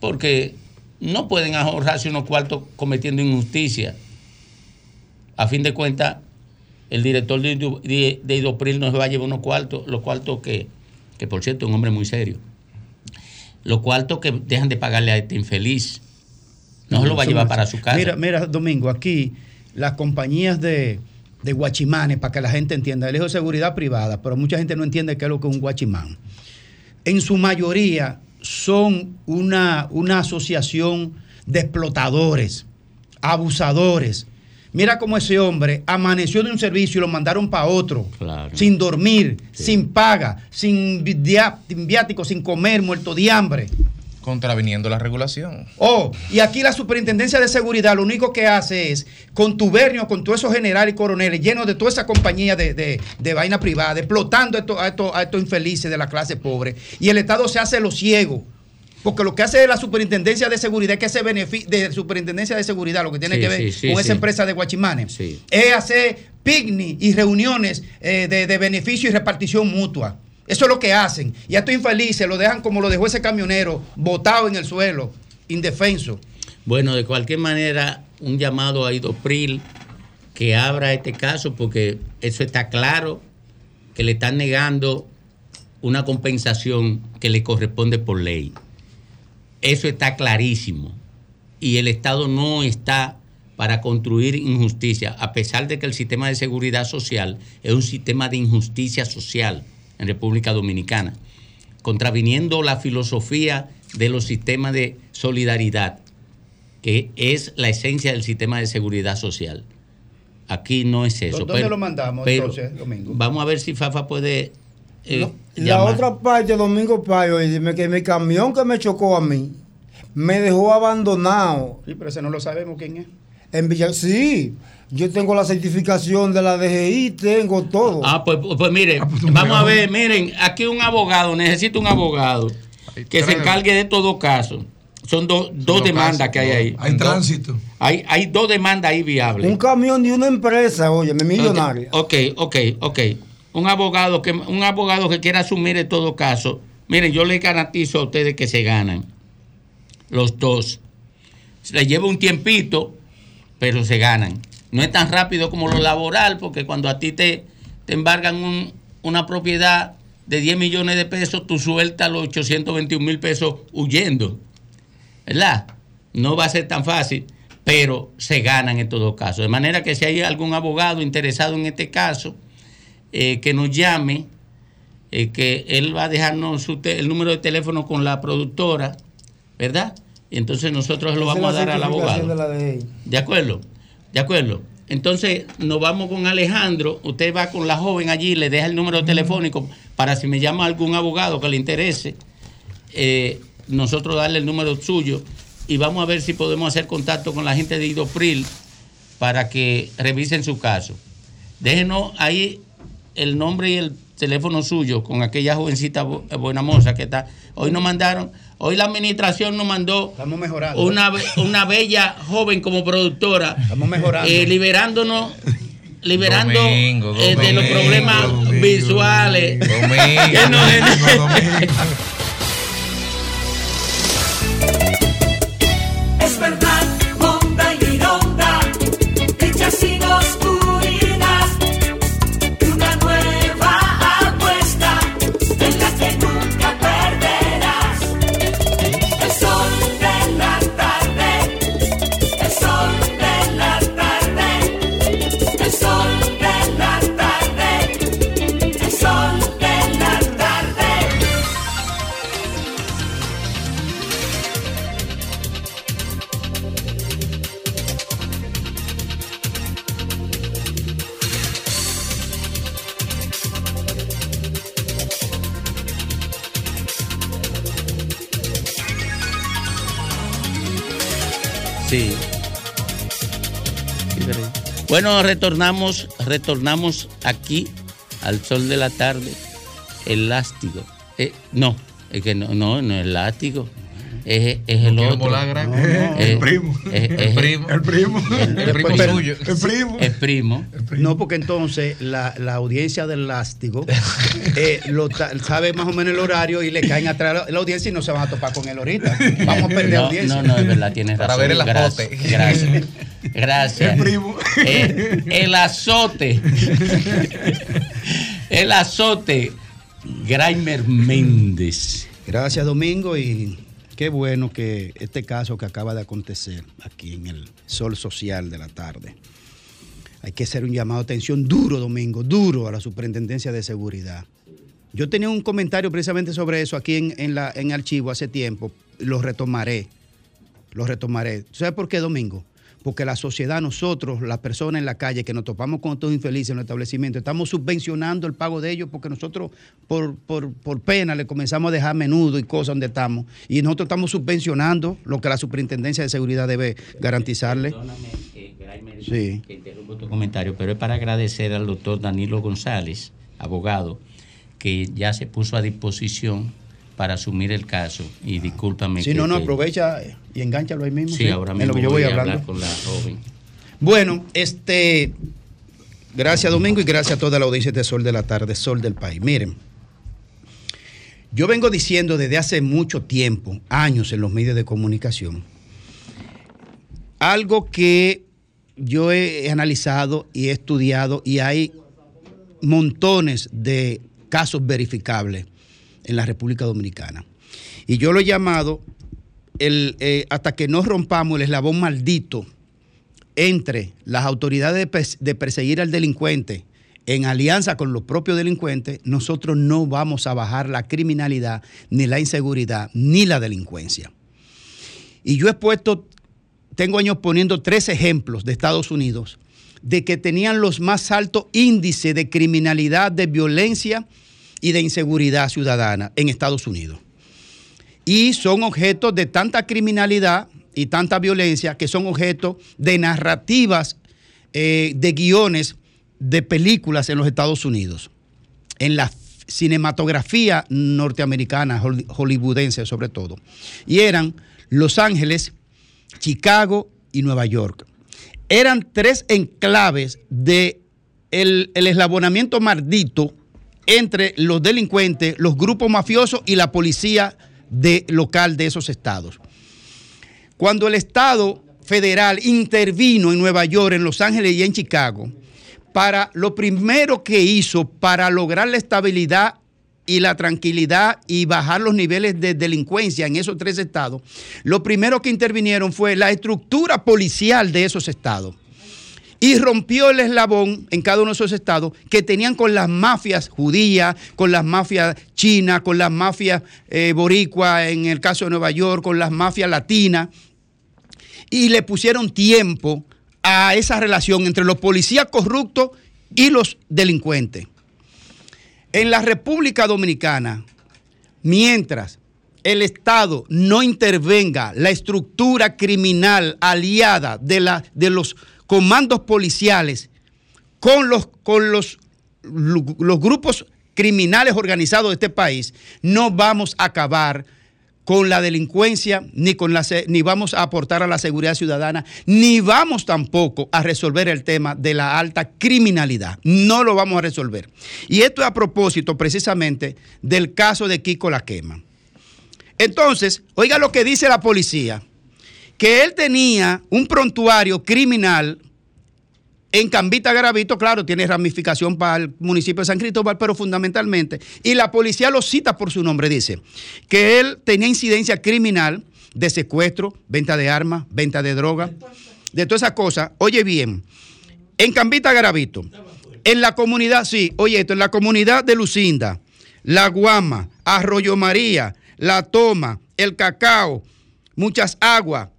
porque no pueden ahorrarse unos cuartos cometiendo injusticia. A fin de cuentas, el director de, Ido- de- de Idopril nos va a llevar unos cuartos, los cuartos que, que por cierto es un hombre muy serio, los cuartos que dejan de pagarle a este infeliz. No se lo va a llevar para su casa. Mira, mira, Domingo, aquí las compañías de, de guachimanes, para que la gente entienda, el hijo de seguridad privada, pero mucha gente no entiende qué es lo que es un guachimán. En su mayoría son una, una asociación de explotadores, abusadores. Mira cómo ese hombre amaneció de un servicio y lo mandaron para otro, sin dormir, sin paga, sin viático, sin comer, muerto de hambre. Contraviniendo la regulación. Oh, y aquí la superintendencia de seguridad lo único que hace es contubernio con todos esos generales y coroneles llenos de toda esa compañía de, de- de vaina privada, explotando a estos, a, estos, a estos infelices de la clase pobre. Y el Estado se hace lo ciego. Porque lo que hace la superintendencia de seguridad es que ese beneficio de superintendencia de seguridad, lo que tiene Sí, que ver sí, sí, con sí. esa empresa de Guachimanes, es hacer picnic y reuniones eh, de, de beneficio y repartición mutua. Eso es lo que hacen. Y a estos infelices lo dejan como lo dejó ese camionero, botado en el suelo, indefenso. Bueno, de cualquier manera, un llamado a Idopril que abra este caso porque eso está claro que le están negando una compensación que le corresponde por ley. Eso está clarísimo. Y el Estado no está para construir injusticia, a pesar de que el sistema de seguridad social es un sistema de injusticia social en República Dominicana, contraviniendo la filosofía de los sistemas de solidaridad, que es la esencia del sistema de seguridad social. Aquí no es eso. ¿Dónde pero- lo mandamos pero entonces, Domingo? Vamos a ver si Fafa puede eh, La otra parte, Domingo Payo, y dime que mi camión que me chocó a mí me dejó abandonado. Sí, pero ese no lo sabemos quién es. En Villa, sí, yo tengo la certificación de la DGI, tengo todo. Ah, pues, pues mire, vamos a ver, miren, aquí un abogado, necesito un abogado que se encargue de todo caso. Son dos- dos dos demandas casos, que hay ahí. Hay tránsito. Hay, hay dos demandas ahí viables. Un camión de una empresa, oye, millonaria. Ok, ok, ok. Un abogado que un abogado que quiera asumir en todo caso, miren, yo les garantizo a ustedes que se ganan los dos. Se les lleva un tiempito, pero se ganan. No es tan rápido como lo laboral, porque cuando a ti te, te embargan un- una propiedad de 10 millones de pesos, tú sueltas los 821 mil pesos huyendo. ¿Verdad? No va a ser tan fácil, pero se ganan en todo caso. De manera que si hay algún abogado interesado en este caso, eh, que nos llame, eh, que él va a dejarnos su el número de teléfono con la productora, ¿verdad? Y entonces nosotros lo vamos a dar al abogado. de la. ¿De acuerdo? ¿De acuerdo? Entonces nos vamos con Alejandro, usted va con la joven allí, le deja el número telefónico para si me llama algún abogado que le interese, eh, nosotros darle el número suyo y vamos a ver si podemos hacer contacto con la gente de Idopril para que revisen su caso. Déjenos ahí el nombre y el teléfono suyo con aquella jovencita bu- buena moza que está. Hoy nos mandaron, hoy la administración nos mandó Estamos mejorando. una, una bella joven como productora. Estamos mejorando. eh, liberándonos, liberando Domingo, eh, de los problemas Domingo. visuales. Domingo, Que nos- Bueno, retornamos, retornamos aquí al sol de la tarde. El lástigo. Eh, no, es que no, no, no es el lástigo. Es, es el otro. volar grande. No, No, es- el primo. es- El es- primo. El primo. El, El primo suyo. El primo. Es primo. No, porque entonces la, la audiencia del lástigo eh, lo sabe más o menos el horario y le caen atrás la, la audiencia y no se van a topar con él ahorita. Vamos a perder no, audiencia. No, no, es verdad, tienes Para razón. ver el gracias, azote. Gracias. Gracias. El primo. Eh, el azote. el azote. Graimer Méndez. Gracias, Domingo, y qué bueno que este caso que acaba de acontecer aquí en el Sol Social de la tarde. Hay que hacer un llamado de atención duro, Domingo, duro a la Superintendencia de Seguridad. Yo tenía un comentario precisamente sobre eso aquí en, en la, archivo hace tiempo. Lo retomaré. Lo retomaré. ¿Sabes por qué, Domingo? Porque la sociedad, nosotros, las personas en la calle que nos topamos con estos infelices en los establecimientos, estamos subvencionando el pago de ellos porque nosotros, por, por, por pena, le comenzamos a dejar menudo y cosas donde estamos. Y nosotros estamos subvencionando lo que la Superintendencia de Seguridad debe garantizarle. Perdóname, Graimer, Sí. que interrumpo tu comentario, pero es para agradecer al doctor Danilo González, abogado, que ya se puso a disposición para asumir el caso. Y discúlpame. Si no, no, aprovecha y enganchalo ahí mismo. Sí, ahora en mismo lo que yo voy, voy a hablando. hablar con la joven. Bueno, este. Gracias, Domingo, y gracias a toda la audiencia de Sol de la Tarde, Sol del País. Miren, yo vengo diciendo desde hace mucho tiempo, años en los medios de comunicación, algo que yo he analizado y he estudiado y hay montones de casos verificables en la República Dominicana. Y yo lo he llamado el, eh, hasta que no rompamos el eslabón maldito entre las autoridades de, de perseguir al delincuente en alianza con los propios delincuentes, nosotros no vamos a bajar la criminalidad, ni la inseguridad, ni la delincuencia. Y yo he puesto, tengo años poniendo tres ejemplos de Estados Unidos de que tenían los más altos índices de criminalidad, de violencia y de inseguridad ciudadana en Estados Unidos y son objetos de tanta criminalidad y tanta violencia que son objetos de narrativas, eh, de guiones, de películas en los Estados Unidos, en la cinematografía norteamericana, hol- hollywoodense sobre todo. Y eran Los Ángeles, Chicago y Nueva York. Eran tres enclaves de el eslabonamiento maldito entre los delincuentes, los grupos mafiosos y la policía de, local de esos estados. Cuando el Estado federal intervino en Nueva York, en Los Ángeles y en Chicago, para lo primero que hizo para lograr la estabilidad y la tranquilidad y bajar los niveles de delincuencia en esos tres estados, lo primero que intervinieron fue la estructura policial de esos estados y rompió el eslabón en cada uno de esos estados que tenían con las mafias judías, con las mafias chinas, con las mafias eh, en el caso de Nueva York, con las mafias latinas, y le pusieron tiempo a esa relación entre los policías corruptos y los delincuentes. En la República Dominicana, mientras el Estado no intervenga la estructura criminal aliada de, la, de los comandos policiales con los, con los, los grupos criminales organizados de este país, no vamos a acabar con la delincuencia, ni, con ni vamos a aportar a la seguridad ciudadana, ni vamos tampoco a resolver el tema de la alta criminalidad. No lo vamos a resolver. Y esto es a propósito precisamente del caso de Kiko La Quema. Entonces, oiga lo que dice la policía, que él tenía un prontuario criminal en Cambita Garavito, claro, tiene ramificación para el municipio de San Cristóbal, pero fundamentalmente, y la policía lo cita por su nombre, dice, que él tenía incidencia criminal de secuestro, venta de armas, venta de droga, de todas esas cosas. Oye bien, en Cambita Garavito, en la comunidad, sí, oye esto, en la comunidad de Lucinda, La Guama, Arroyo María, La Toma, El Cacao, Muchas Aguas,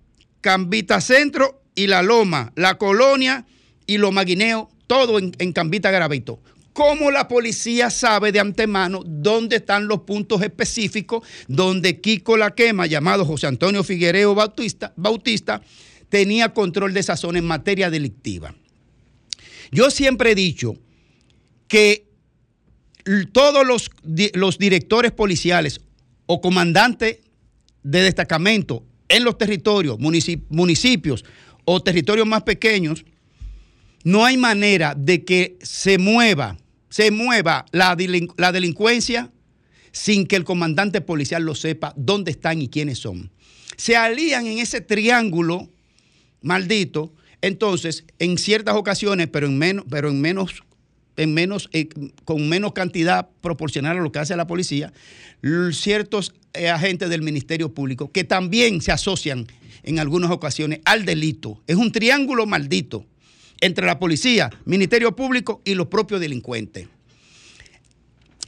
Cambita Centro y La Loma, La Colonia y Los Maguineos, todo en, en Cambita Garavito. ¿Cómo la policía sabe de antemano dónde están los puntos específicos donde Kiko La Quema, llamado José Antonio Figuereo Bautista, tenía control de esa zona en materia delictiva. Yo siempre he dicho que todos los, los directores policiales o comandantes de destacamento en los territorios, municip- municipios o territorios más pequeños, no hay manera de que se mueva, se mueva la, delin- la delincuencia sin que el comandante policial lo sepa dónde están y quiénes son. Se alían en ese triángulo maldito, entonces en ciertas ocasiones, pero en menos, en menos, eh, con menos cantidad proporcional a lo que hace la policía, ciertos eh, agentes del Ministerio Público que también se asocian en algunas ocasiones al delito. Es un triángulo maldito entre la policía, Ministerio Público y los propios delincuentes.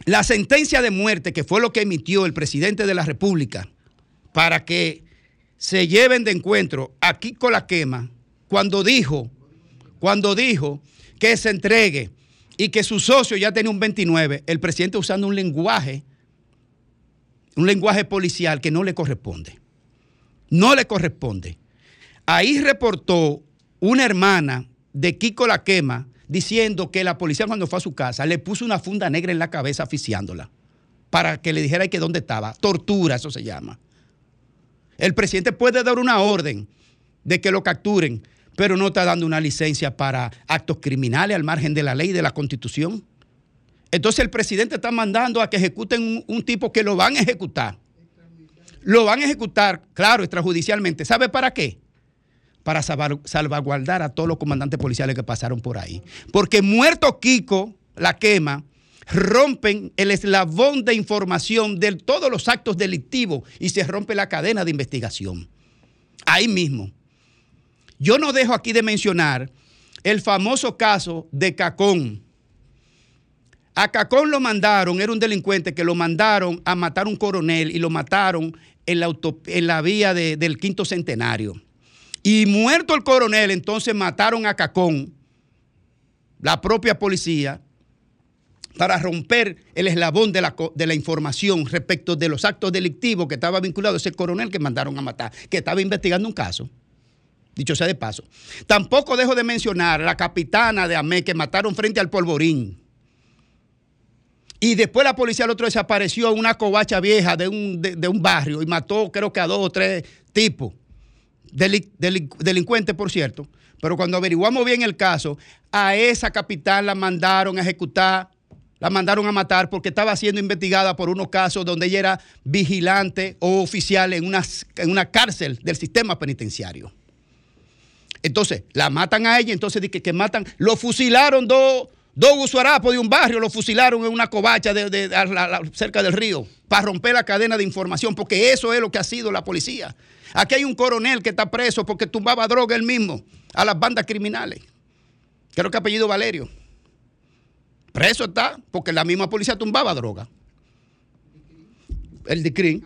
La sentencia de muerte, que fue lo que emitió el presidente de la República, para que se lleven de encuentro aquí con la quema, cuando dijo, cuando dijo que se entregue y que su socio ya tenía un 29, el presidente usando un lenguaje, un lenguaje policial que no le corresponde. No le corresponde. Ahí reportó una hermana de Kiko La Quema diciendo que la policía cuando fue a su casa le puso una funda negra en la cabeza asfixiándola para que le dijera que dónde estaba. Tortura, eso se llama. El presidente puede dar una orden de que lo capturen, pero no está dando una licencia para actos criminales al margen de la ley de la constitución. Entonces el presidente está mandando a que ejecuten un, tipo que lo van a ejecutar. Lo van a ejecutar, claro, extrajudicialmente. ¿Sabe para qué? Para salvaguardar a todos los comandantes policiales que pasaron por ahí. Porque muerto Kiko, la quema, rompen el eslabón de información de todos los actos delictivos y se rompe la cadena de investigación. Ahí mismo. Yo no dejo aquí de mencionar el famoso caso de Cacón. A Cacón lo mandaron, era un delincuente que lo mandaron a matar a un coronel y lo mataron en la, vía de- del quinto centenario. Y muerto el coronel, entonces mataron a Cacón, la propia policía, para romper el eslabón de la, de la información respecto de los actos delictivos que estaba vinculado ese coronel que mandaron a matar, que estaba investigando un caso. Dicho sea de paso. Tampoco dejo de mencionar la capitana de AME que mataron frente al polvorín. Y después la policía el otro desapareció una covacha vieja de un, de, un barrio y mató creo que a dos o tres tipos. Deli- deli- delincuentes, por cierto. Pero cuando averiguamos bien el caso, a esa capitán la mandaron a ejecutar, la mandaron a matar porque estaba siendo investigada por unos casos donde ella era vigilante o oficial en una, en una cárcel del sistema penitenciario. Entonces, la matan a ella, entonces que, que matan, lo fusilaron dos, dos gusuarapos de un barrio, lo fusilaron en una covacha de- de- cerca del río para romper la cadena de información, porque eso es lo que ha sido la policía. Aquí hay un coronel que está preso porque tumbaba droga él mismo a las bandas criminales. Creo que apellido Valerio. Preso está porque la misma policía tumbaba droga. El DICRIN.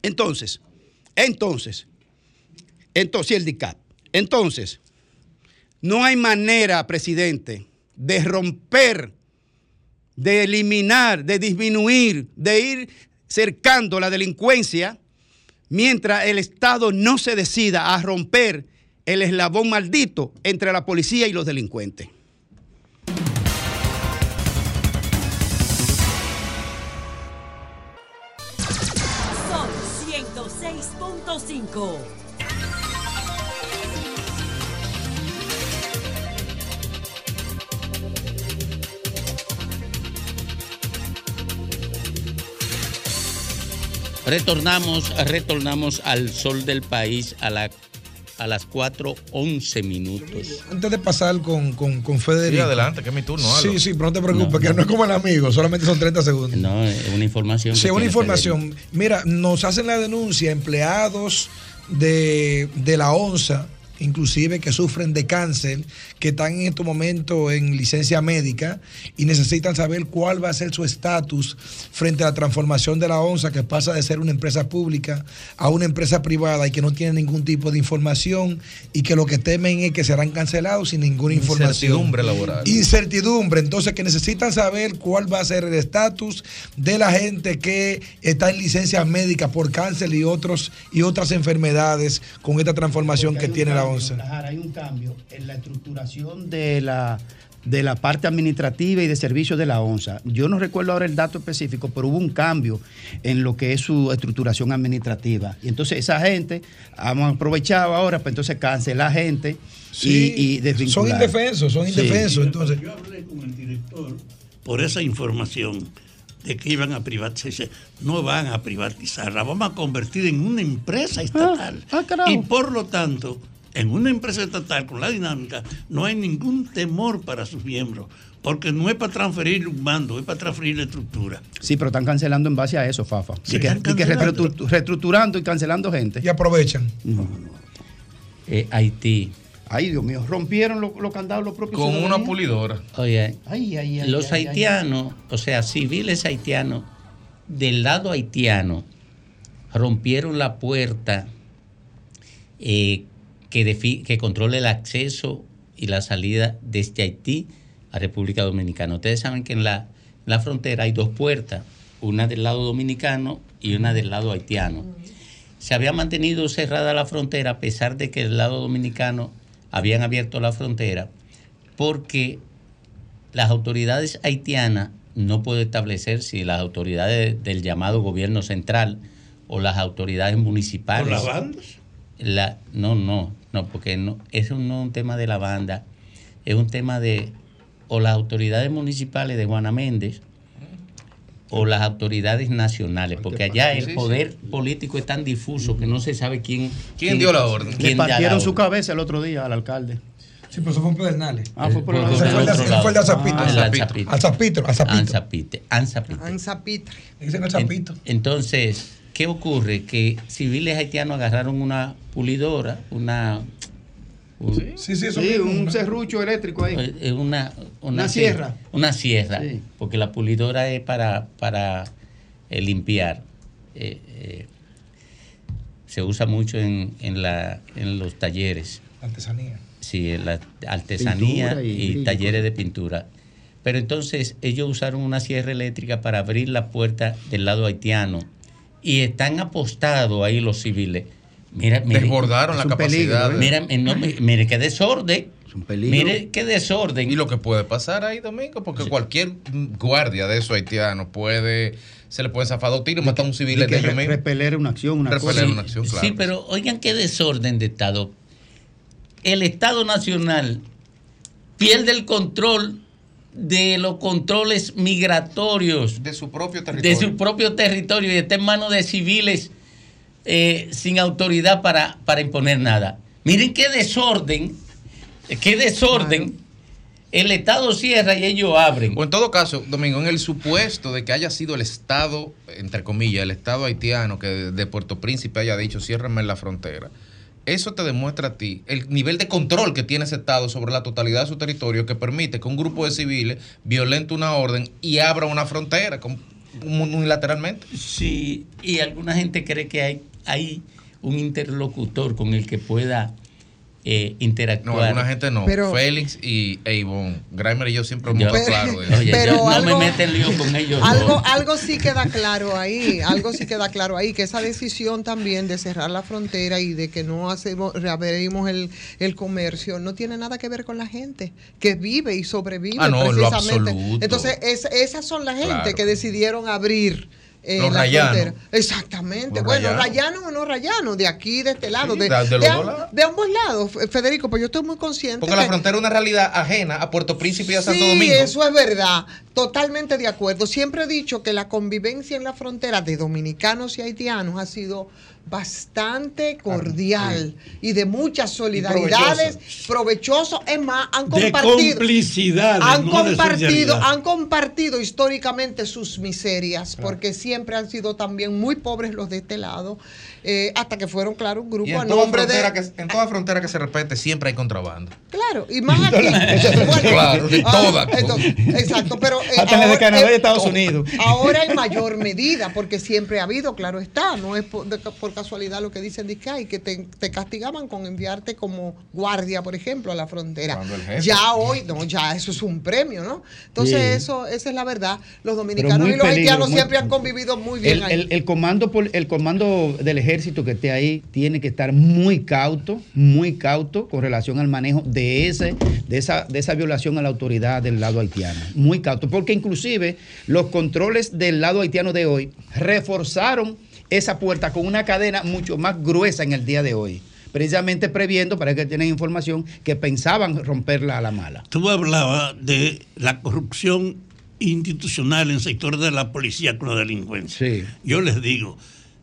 Entonces, entonces, entonces, el DICAP. Entonces, no hay manera, presidente, de romper, de eliminar, de disminuir, de ir cercando la delincuencia mientras el Estado no se decida a romper el eslabón maldito entre la policía y los delincuentes. Sol 106.5. Retornamos, retornamos al sol del país a, la, a las 4.11 minutos. Antes de pasar con, con, con Federico. Sí, adelante, que es mi turno. Sí, sí, pero no te preocupes, No, que no. no es como el amigo, solamente son 30 segundos. No, es una información. Sí, una información. Mira, nos hacen la denuncia empleados de, de la ONSA, inclusive que sufren de cáncer, que están en estos momentos en licencia médica y necesitan saber cuál va a ser su estatus frente a la transformación de la ONSA, que pasa de ser una empresa pública a una empresa privada y que no tiene ningún tipo de información y que lo que temen es que serán cancelados sin ninguna información. Incertidumbre laboral. Incertidumbre, entonces que necesitan saber cuál va a ser el estatus de la gente que está en licencia médica por cáncer y otros y otras enfermedades con esta transformación que tiene la la hay un cambio en la estructuración de la de la parte administrativa y de servicios de la ONSA. Yo no recuerdo ahora el dato específico, pero hubo un cambio en lo que es su estructuración administrativa. Y entonces esa gente, hemos aprovechado ahora para entonces cancelar gente Sí, y, y desvincular. son indefensos, son Sí. indefensos. Entonces, Yo hablé con el director por esa información de que iban a privatizar. No van a privatizar, la vamos a convertir en una empresa estatal. y por lo tanto, en una empresa estatal con la dinámica, no hay ningún temor para sus miembros, porque no es para transferir un mando, es para transferir la estructura. Sí, pero están cancelando en base a eso, Fafa. Sí, Y que, están y que reestructurando y cancelando gente. Y aprovechan. Eh, Haití. Ay, Dios mío, rompieron los candados los propios Con una pulidora. Oye, Ay, ay, ay, los ay, ay, haitianos, o sea, civiles haitianos, del lado haitiano, rompieron la puerta eh, que, controla el acceso y la salida desde Haití a República Dominicana. Ustedes saben que en la, en la frontera hay dos puertas, una del lado dominicano y una del lado haitiano. Se había mantenido cerrada la frontera a pesar de que el lado dominicano habían abierto la frontera porque las autoridades haitianas no pueden establecer si las autoridades del llamado gobierno central o las autoridades municipales. ¿Por las bandas? La, no, no, no, porque no, eso no es un tema de la banda, es un tema de o las autoridades municipales de Juana Méndez o las autoridades nacionales, porque allá el poder político es tan difuso que no se sabe quién ¿Quién dio la orden? Le quién la partieron su cabeza el otro día al alcalde. Sí, pero eso fue en Pedernales. Ah, fue por el fue el de- otro lado. fue el de Azapito. Ah, Alzapito. Anzapite, Anzapite. Anzapitre. Dicen Alzapito. Entonces, ¿qué ocurre? Que civiles haitianos agarraron una pulidora, una... un- Sí, sí, eso Sí, un una- serrucho eléctrico ahí. eh, una, Una sie- sierra. Una sierra, Sí. porque la pulidora es para, para eh, limpiar. Eh, eh, se usa mucho en, en, la, en los talleres. Artesanía. Sí, en la artesanía Pintura y talleres de pintura. Pero entonces ellos usaron una sierra eléctrica para abrir la puerta del lado haitiano y están apostados ahí los civiles. Mira, mire, Desbordaron la capacidad. de- Mira, eh, no, mi- mire qué desorden. peligro. Mire qué desorden. Y lo que puede pasar ahí, Domingo, porque cualquier guardia de esos haitianos puede, se le puede zafar dos tiros y matar a un civil Y de que ellos re- mismos. repeler una acción, una Repeler cosa. una acción, claro. Sí, pero oigan qué desorden de Estado. El Estado Nacional pierde el control de los controles migratorios De su propio de territorio. su propio territorio y está en manos de civiles eh, sin autoridad para, para imponer nada. Miren qué desorden, qué desorden. El Estado cierra y ellos abren. O en todo caso, Domingo, en el supuesto de que haya sido el Estado, entre comillas, el Estado haitiano que de, de Puerto Príncipe haya dicho ciérrame la frontera, eso te demuestra a ti el nivel de control que tiene ese Estado sobre la totalidad de su territorio que permite que un grupo de civiles violente una orden y abra una frontera unilateralmente. Sí, y alguna gente cree que hay, hay un interlocutor con el que pueda eh, No, interactuar. alguna gente no. Pero- Félix y e Ivonne. Grimer y yo siempre hemos claro de eso. Oye, Pero yo- no me meten lío con ellos. Algo, algo sí queda claro ahí, algo sí queda claro ahí, que esa decisión también de cerrar la frontera y de que no hacemos, reabrimos el, el comercio, no tiene nada que ver con la gente que vive y sobrevive Ah, no, en lo precisamente. absoluto. Entonces, es- esas son la gente Claro. que decidieron abrir. Eh, Los rayanos. Exactamente. Los bueno, rayanos. rayano o no rayano, de aquí, de este lado, Sí, de, de- de de ambos lados, Federico, pues yo estoy muy consciente. Porque la frontera es una realidad ajena a Puerto Príncipe y a Santo Sí, Domingo. eso es verdad. Totalmente de acuerdo. Siempre he dicho que la convivencia en la frontera de dominicanos y haitianos ha sido bastante cordial y de muchas solidaridades, provechoso. Es más, han De compartido. complicidad. Han no de compartido, han compartido históricamente sus miserias, porque siempre han sido también muy pobres los de este lado, eh, hasta que fueron, claro, un grupo Y a en toda, nombre de. frontera que, en toda frontera que se respete siempre hay contrabando. Claro, y más aquí. Claro, de ah, toda. entonces, exacto, pero. eh, Hasta desde ahora- Canadá y Estados Unidos. Ahora en mayor medida, porque siempre ha habido, claro está, no es por- de- casualidad lo que dicen de que hay, que te, te castigaban con enviarte como guardia, por ejemplo, a la frontera. Ya hoy, no, ya eso es un premio, ¿no? Entonces, Sí. eso, esa es la verdad. Los dominicanos y los peligro, haitianos muy- siempre han convivido muy bien El, ahí. el- el comando el comando del ejército que esté ahí tiene que estar muy cauto, muy cauto con relación al manejo de ese, de esa, de esa violación a la autoridad del lado haitiano. Muy cauto. Porque inclusive los controles del lado haitiano de hoy reforzaron esa puerta con una cadena mucho más gruesa en el día de hoy. Precisamente previendo, para que tienen información, que pensaban romperla a la mala. Tú hablabas de la corrupción institucional en sectores de la policía con la delincuencia. Yo les digo,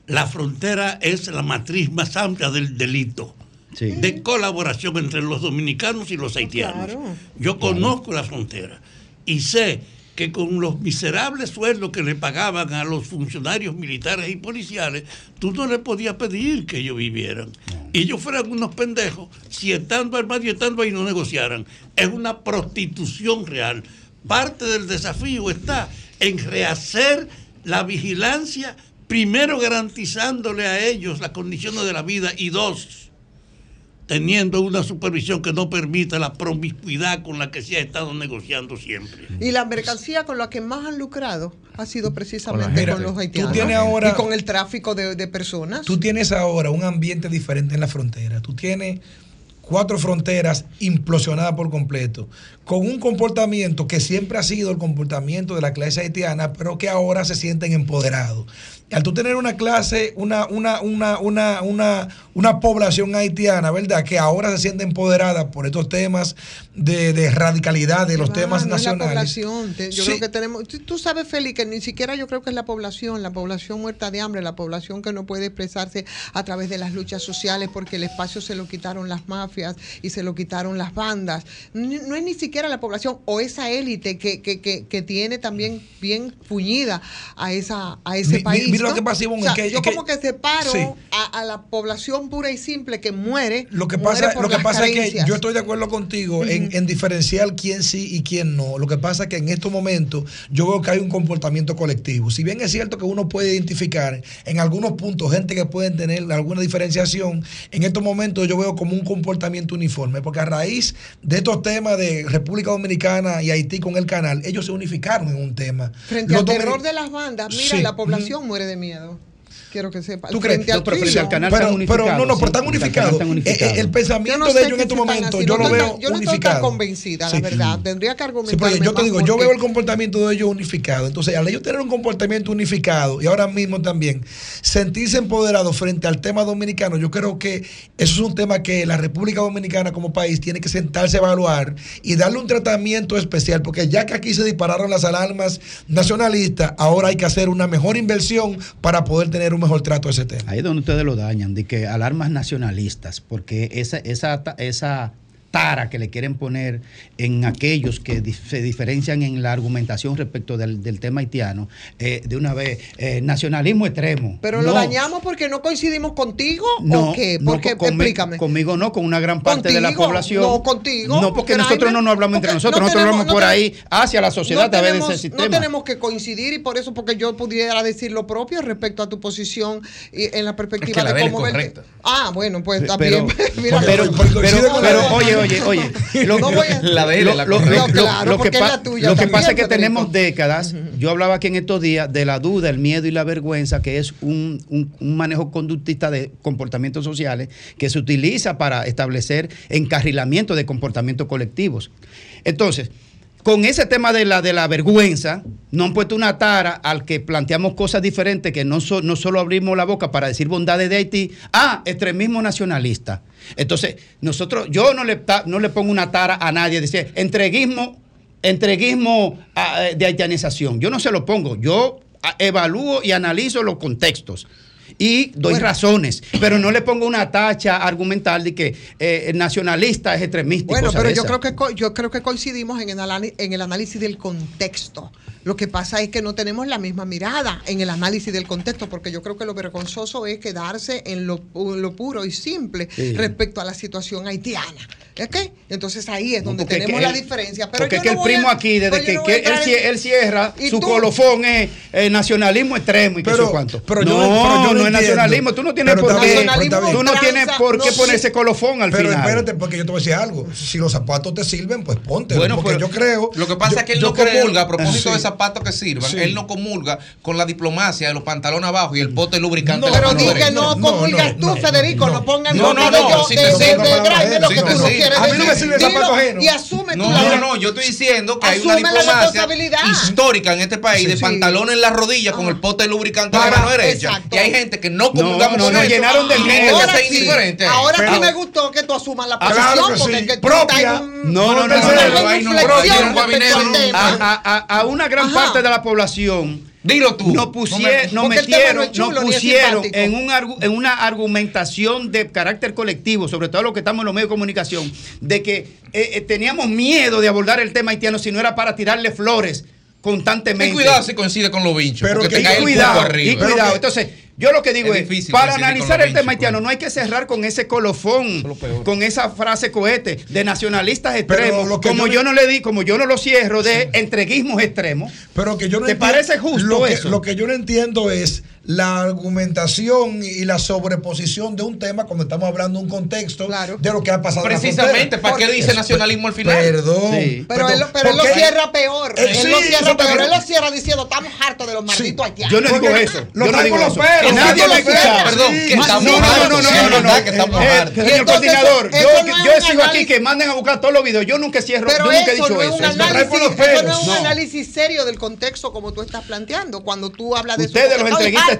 la frontera es la matriz más amplia del delito. De colaboración entre los dominicanos y los haitianos. Yo conozco la frontera y sé que con los miserables sueldos que le pagaban a los funcionarios militares y policiales, tú no le podías pedir que ellos vivieran. Y ellos fueran unos pendejos si estando armados y estando ahí no negociaran. Es una prostitución real. Parte del desafío está en rehacer la vigilancia, primero garantizándole a ellos las condiciones de la vida y dos, teniendo una supervisión que no permita la promiscuidad con la que se ha estado negociando siempre. Y la mercancía con la que más han lucrado ha sido precisamente con los tú haitianos. tienes ahora- y con el tráfico de, de personas. Tú tienes ahora un ambiente diferente en la frontera. Tú tienes cuatro fronteras implosionadas por completo, con un comportamiento que siempre ha sido el comportamiento de la clase haitiana, pero que ahora se sienten empoderados. Al tú tener una clase, una, una, una, una, una, población haitiana, ¿verdad? Que ahora se siente empoderada por estos temas de, de radicalidad, de los Ah, temas no es la nacionales. población. Yo Sí. creo que tenemos. tú- sabes, Félix, que ni siquiera yo creo que es la población, la población muerta de hambre, la población que no puede expresarse a través de las luchas sociales porque el espacio se lo quitaron las mafias y se lo quitaron las bandas. No es ni siquiera la población o esa élite que, que, que, que tiene también bien fuñida a, esa, a ese Mi- país. mira lo ¿no? que pasa, Ivonne, O sea, es que- yo es como que separo Sí. a, a la población pura y simple que muere. Lo que muere pasa, por lo que pasa es que yo estoy de acuerdo contigo en, en diferenciar quién sí y quién no. Lo que pasa es que en estos momentos yo veo que hay un comportamiento colectivo. Si bien es cierto que uno puede identificar en algunos puntos gente que pueden tener alguna diferenciación, en estos momentos yo veo como un comportamiento uniforme, porque a raíz de estos temas de República Dominicana y Haití con el canal, ellos se unificaron en un tema. Frente Los al terror de las bandas, mira, Sí. la población muere de miedo. Quiero que sepa. ¿Tú crees? Frente al pero, crimen. pero, pero no, no, pero están unificados. Eh, eh, el pensamiento de ellos en momentos así, yo no lo estoy veo tan- Yo no estoy tan unificado. convencida, Sí. la verdad. Tendría que Sí, argumentar. porque yo te digo, yo veo el comportamiento de ellos unificado. Entonces, al ellos tener un comportamiento unificado y ahora mismo también sentirse empoderados frente al tema dominicano, yo creo que eso es un tema que la República Dominicana como país tiene que sentarse a evaluar y darle un tratamiento especial, porque ya que aquí se dispararon las alarmas nacionalistas, ahora hay que hacer una mejor inversión para poder tener un mejor trato a ese tema. Ahí es donde ustedes lo dañan, de que alarmas nacionalistas, porque esa, esa, esa tara que le quieren poner en aquellos que di- se diferencian en la argumentación respecto del, del tema haitiano, eh, de una vez, eh, nacionalismo extremo. Pero No, lo dañamos porque no coincidimos contigo no, o qué? no, Porque, con- conmi- explícame. Conmigo no, con una gran parte de la población. no, contigo, No, porque nosotros no nos hablamos entre nosotros, no nosotros tenemos- hablamos no por ahí hacia la sociedad no a través de tenemos, ese no sistema. tenemos que coincidir y por eso porque yo pudiera decir lo propio respecto a tu posición y en la perspectiva Es que la de cómo es ver- correcta. Ah, bueno, pues está pero, bien. Mira, pero, no, pero, pero, oye, oye, oye, lo, No voy a- La de él lo, es la lo- lo- Claro, lo que, pa- la tuya lo que también, pasa es que Federico. tenemos décadas, yo hablaba aquí en estos días de la duda, el miedo y la vergüenza, que es un, un- un manejo conductista de comportamientos sociales que se utiliza para establecer encarrilamiento de comportamientos colectivos. Entonces, con ese tema de la, de la vergüenza, no han puesto una tara al que planteamos cosas diferentes, que no, so- no solo abrimos la boca para decir bondades de Haití, ah, extremismo nacionalista. Entonces, nosotros, yo no le, no le pongo una tara a nadie, decir entreguismo, entreguismo ah, eh, de haitianización. Yo no se lo pongo, yo ah, evalúo y analizo los contextos. Y doy razones, pero no le pongo una tacha argumental de que eh, el nacionalista es extremista. Bueno, pero yo creo que yo creo que coincidimos en el, anali- en el análisis del contexto. Lo que pasa es que no tenemos la misma mirada en el análisis del contexto, porque yo creo que lo vergonzoso es quedarse en lo, pu- lo puro y simple Sí. respecto a la situación haitiana. ¿Ok? Entonces ahí es donde porque tenemos que la él- diferencia. Pero Porque yo es que no el a- primo aquí, desde que, no él, en- cierra, ¿Y su tú? colofón es eh, nacionalismo extremo y que Pero- sé cuánto. pero no, yo- pero yo no no es nacionalismo. Tú no tienes Pero por qué. pero. Tú no tienes por qué No, poner sí. ese colofón al Pero final. espérate, porque yo te voy a decir algo. Si los zapatos te sirven, pues ponte. Bueno, porque pero yo creo. Lo que pasa yo- es que él no comulga, a propósito Sí. de zapatos que sirvan, Sí. él no comulga con la diplomacia de los pantalones abajo y el pote lubricante No, pero di que no comulgas tú, Federico. No pongan No, no, no, de- lo que tú no sirve. Quieres A mí no me sirve el Dilo zapato ajeno. Y asume No, tú no, la no, yo estoy diciendo que hay una diplomacia responsabilidad. histórica en este país de Sí. pantalones en la rodilla con el pote lubricante de la Para- mano derecha. exacto. Y hay gente que no No, comulgamos no, con eso. llenaron de que sí, indiferente. ahora sí me gustó que tú asumas la Claro posición que porque Propia. en No, no, no, no, en no, no, no, no, no, a, a- a una gran parte de la población. Dilo tú. Nos pusieron, no metieron, chulo es pusieron en, un argu- en una argumentación de carácter colectivo, sobre todo los que estamos en los medios de comunicación, de que eh, eh, teníamos miedo de abordar el tema haitiano si no era para tirarle flores constantemente. Y cuidado si coincide con los binchos, Pero que te cae el cubo arriba. y cuidado. Entonces, yo lo que digo Es es, difícil para analizar el tema haitiano, no hay que cerrar con ese colofón, con esa frase cohete de nacionalistas extremos, lo que como yo no le di, como yo no lo cierro de entreguismos extremos. Pero que yo no ¿Te entiendo- parece justo lo que, eso? Lo que yo no entiendo es la argumentación y la sobreposición de un tema cuando estamos hablando de un contexto de lo que ha pasado. en la Precisamente. ¿para qué dice nacionalismo al final? Perdón. Sí. Pero él, pero él lo cierra peor. Eh, él sí, lo cierra peor. Él lo cierra diciendo, estamos hartos de los malditos haitianos. Yo no digo Porque eso. Lo yo no digo eso. Que nadie Lo lo ha traen con los escuchado. perros. Perdón, que No, estamos no, no, no, no, no, no, que estamos Eh, hartos. Señor coordinador, yo, exijo aquí que manden a buscar todos los videos. Yo nunca cierro, Pero yo nunca he eso dicho no es eso. eso no es un No. análisis serio del contexto como tú estás planteando. Cuando tú hablas de Ustedes, los entreguistas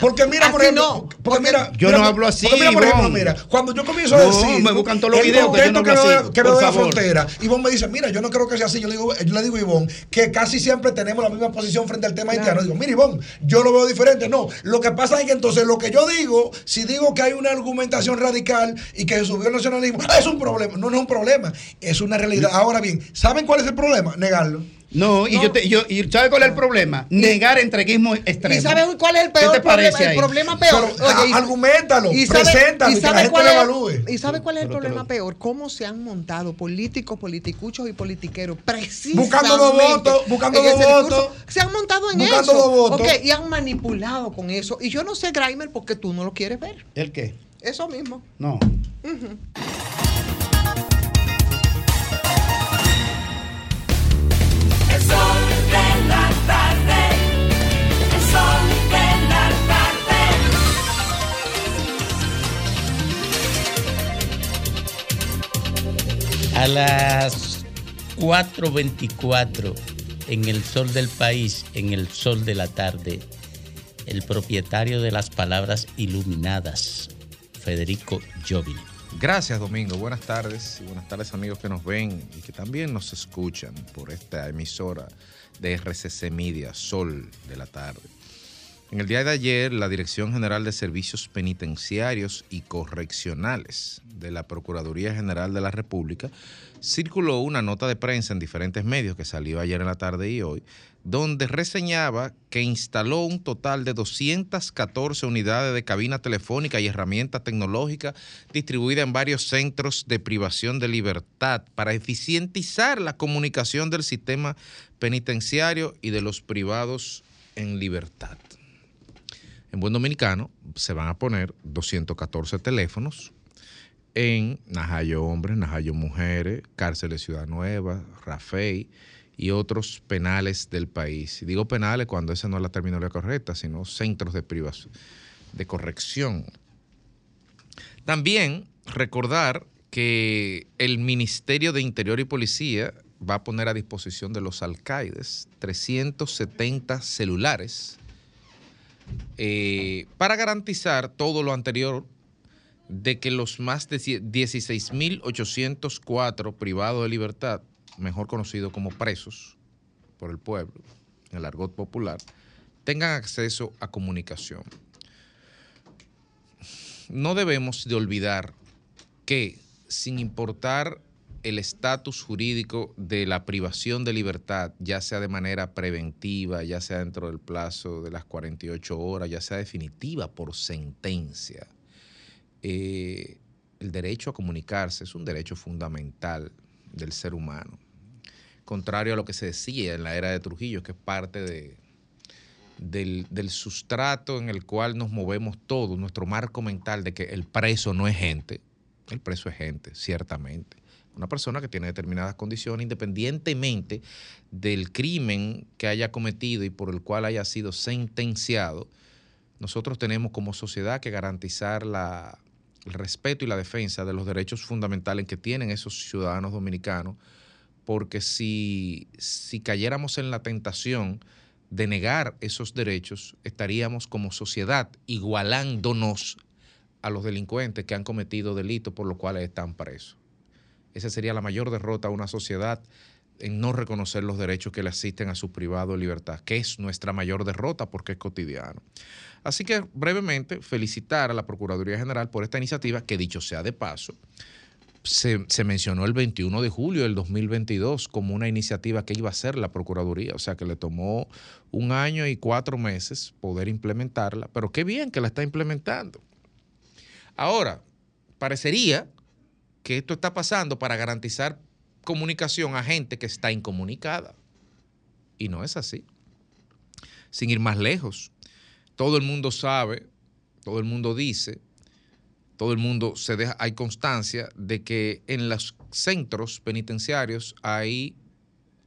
Porque mira, por ejemplo, no, porque mira, Yo mira, no hablo así, porque mira, por ejemplo, Ivonne. mira, cuando yo comienzo a decir, me buscan todos los videos que yo no hablo que veo- de la frontera, Ivonne me dice, mira, yo no creo que sea así. Yo le digo, yo le digo a Ivonne que casi siempre tenemos la misma posición frente al tema haitiano. Digo, mira, Ivonne, yo lo veo diferente. No, lo que pasa es que entonces lo que yo digo, si digo que hay una argumentación radical y que se subió el nacionalismo, es un problema. No, no es un problema, es una realidad. Ahora bien, ¿saben cuál es el problema? Negarlo. No, y yo te, yo, y ¿sabe cuál es el problema? Negar entreguismo extremo. ¿Y sabes cuál es el ¿Qué peor te problema? parece El ahí? problema peor. Pero, a- y- argumentalo, y sabe- preséntalo, y que la gente cuál lo es- evalúe. ¿Y sabe cuál es el Pero problema lo- peor? Cómo se han montado políticos, politicuchos y politiqueros precisamente Buscando dos votos, buscando discurso. votos. Se han montado en Buscando eso. dos votos. Ok, y han manipulado con eso. Y yo no sé, Graimer, porque tú no lo quieres ver. ¿El qué? Eso mismo. No. A las 4.24 en el sol del país, en el sol de la tarde, el propietario de las palabras iluminadas, Federico Jovin. Gracias, Domingo. Buenas tardes y buenas tardes, amigos que nos ven y que también nos escuchan por esta emisora de RCC Media, Sol de la Tarde. En el día de ayer, la Dirección General de Servicios Penitenciarios y Correccionales de la Procuraduría General de la República circuló una nota de prensa en diferentes medios que salió ayer en la tarde y hoy, donde reseñaba que instaló un total de 214 unidades de cabina telefónica y herramientas tecnológicas distribuidas en varios centros de privación de libertad para eficientizar la comunicación del sistema penitenciario y de los privados en libertad. En buen dominicano se van a poner 214 teléfonos en Najayo Hombres, Najayo Mujeres, Cárceles Ciudad Nueva, Rafey y otros penales del país. Y digo penales cuando esa no es la terminología correcta, sino centros de privación, de corrección. También recordar que el Ministerio de Interior y Policía va a poner a disposición de los alcaides 370 celulares eh, para garantizar todo lo anterior de que los más de 16.804 privados de libertad, mejor conocidos como presos por el pueblo, en el argot popular, tengan acceso a comunicación. No debemos de olvidar que sin importar el estatus jurídico de la privación de libertad, ya sea de manera preventiva, ya sea dentro del plazo de las 48 horas, ya sea definitiva por sentencia, eh, el derecho a comunicarse es un derecho fundamental del ser humano. Contrario a lo que se decía en la era de Trujillo, que es parte de, del, sustrato en el cual nos movemos todos, nuestro marco mental de que el preso no es gente. El preso es gente, ciertamente. Una persona que tiene determinadas condiciones, independientemente del crimen que haya cometido y por el cual haya sido sentenciado, nosotros tenemos como sociedad que garantizar la, el respeto y la defensa de los derechos fundamentales que tienen esos ciudadanos dominicanos, porque si, si cayéramos en la tentación de negar esos derechos, estaríamos como sociedad igualándonos a los delincuentes que han cometido delitos por los cuales están presos. Esa sería la mayor derrota a una sociedad en no reconocer los derechos que le asisten a su privado de libertad, que es nuestra mayor derrota porque es cotidiano. Así que brevemente felicitar a la Procuraduría General por esta iniciativa que dicho sea de paso, se, mencionó el 21 de julio del 2022 como una iniciativa que iba a hacer la Procuraduría, o sea que le tomó un año y cuatro meses poder implementarla, pero qué bien que la está implementando. Ahora, parecería que esto está pasando para garantizar comunicación a gente que está incomunicada. Y no es así. Sin ir más lejos, todo el mundo sabe, todo el mundo dice, todo el mundo se deja, hay constancia de que en los centros penitenciarios hay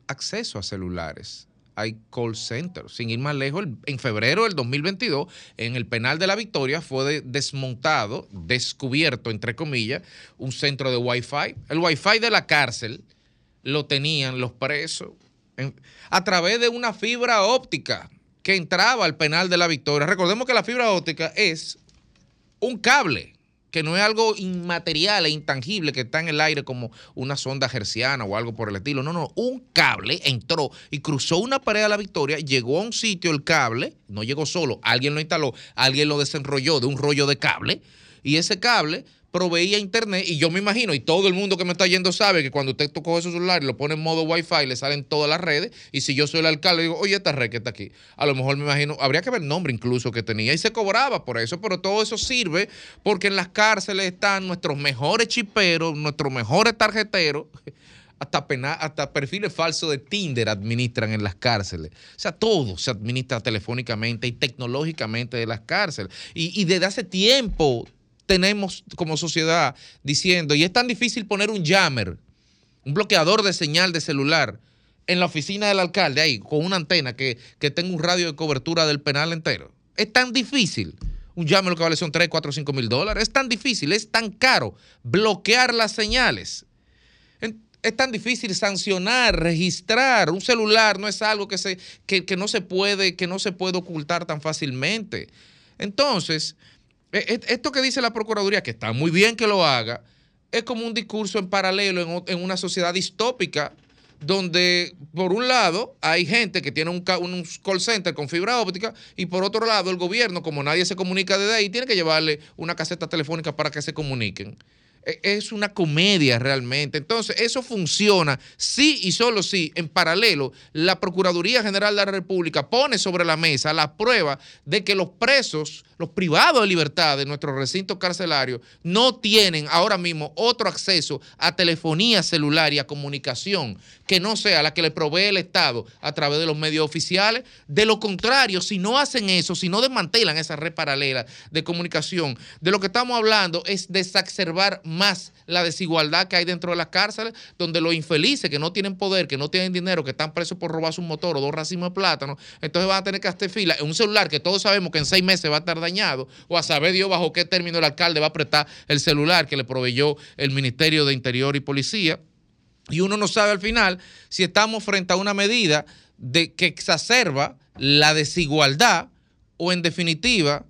acceso a celulares, hay call centers. Sin ir más lejos, en febrero del 2022, en el penal de la Victoria fue desmontado, descubierto, entre comillas, un centro de Wi-Fi. El Wi-Fi de la cárcel lo tenían los presos a través de una fibra óptica que entraba al penal de la Victoria. Recordemos que la fibra óptica es un cable que no es algo inmaterial e intangible que está en el aire como una sonda gerciana o algo por el estilo. No, no, un cable entró y cruzó una pared a la Victoria, llegó a un sitio el cable, no llegó solo, alguien lo instaló, alguien lo desenrolló de un rollo de cable y ese cable proveía internet y yo me imagino, y todo el mundo que me está yendo sabe que cuando usted coge su celular y lo pone en modo wifi, le salen todas las redes, y si yo soy el alcalde, digo, oye, esta red que está aquí, a lo mejor me imagino, habría que ver el nombre incluso que tenía, y se cobraba por eso, pero todo eso sirve porque en las cárceles están nuestros mejores chiperos, nuestros mejores tarjeteros, hasta, pena, hasta perfiles falsos de Tinder administran en las cárceles. O sea, todo se administra telefónicamente y tecnológicamente de las cárceles. Y, y desde hace tiempo tenemos como sociedad diciendo, y es tan difícil poner un jammer, un bloqueador de señal de celular en la oficina del alcalde, ahí, con una antena que, que tenga un radio de cobertura del penal entero. Es tan difícil. Un jammer lo que vale son 3, 4, 5 mil dólares. Es tan difícil, es tan caro bloquear las señales. Es tan difícil sancionar, registrar. Un celular no es algo que, se, que, que no, se puede, que no se puede ocultar tan fácilmente. Entonces, esto que dice la Procuraduría, que está muy bien que lo haga, es como un discurso en paralelo en, una sociedad distópica donde por un lado hay gente que tiene un, call center con fibra óptica y por otro lado el gobierno, como nadie se comunica desde ahí, tiene que llevarle una caseta telefónica para que se comuniquen. E, es una comedia realmente. Entonces, eso funciona sí y solo si, en paralelo, la Procuraduría General de la República pone sobre la mesa la prueba de que los presos, los privados de libertad de nuestro recinto carcelario, no tienen ahora mismo otro acceso a telefonía celular y a comunicación que no sea la que le provee el Estado a través de los medios oficiales. De lo contrario, si no hacen eso, si no desmantelan esa red paralela de comunicación, de lo que estamos hablando es de exacerbar más la desigualdad que hay dentro de las cárceles, donde los infelices que no tienen poder, que no tienen dinero, que están presos por robarse un motor o dos racimos de plátano, entonces van a tener que hacer fila en un celular que todos sabemos que en seis meses va a estar o a saber Dios bajo qué término el alcalde va a apretar el celular que le proveyó el Ministerio de Interior y Policía. Y uno no sabe al final si estamos frente a una medida de que exacerba la desigualdad o en definitiva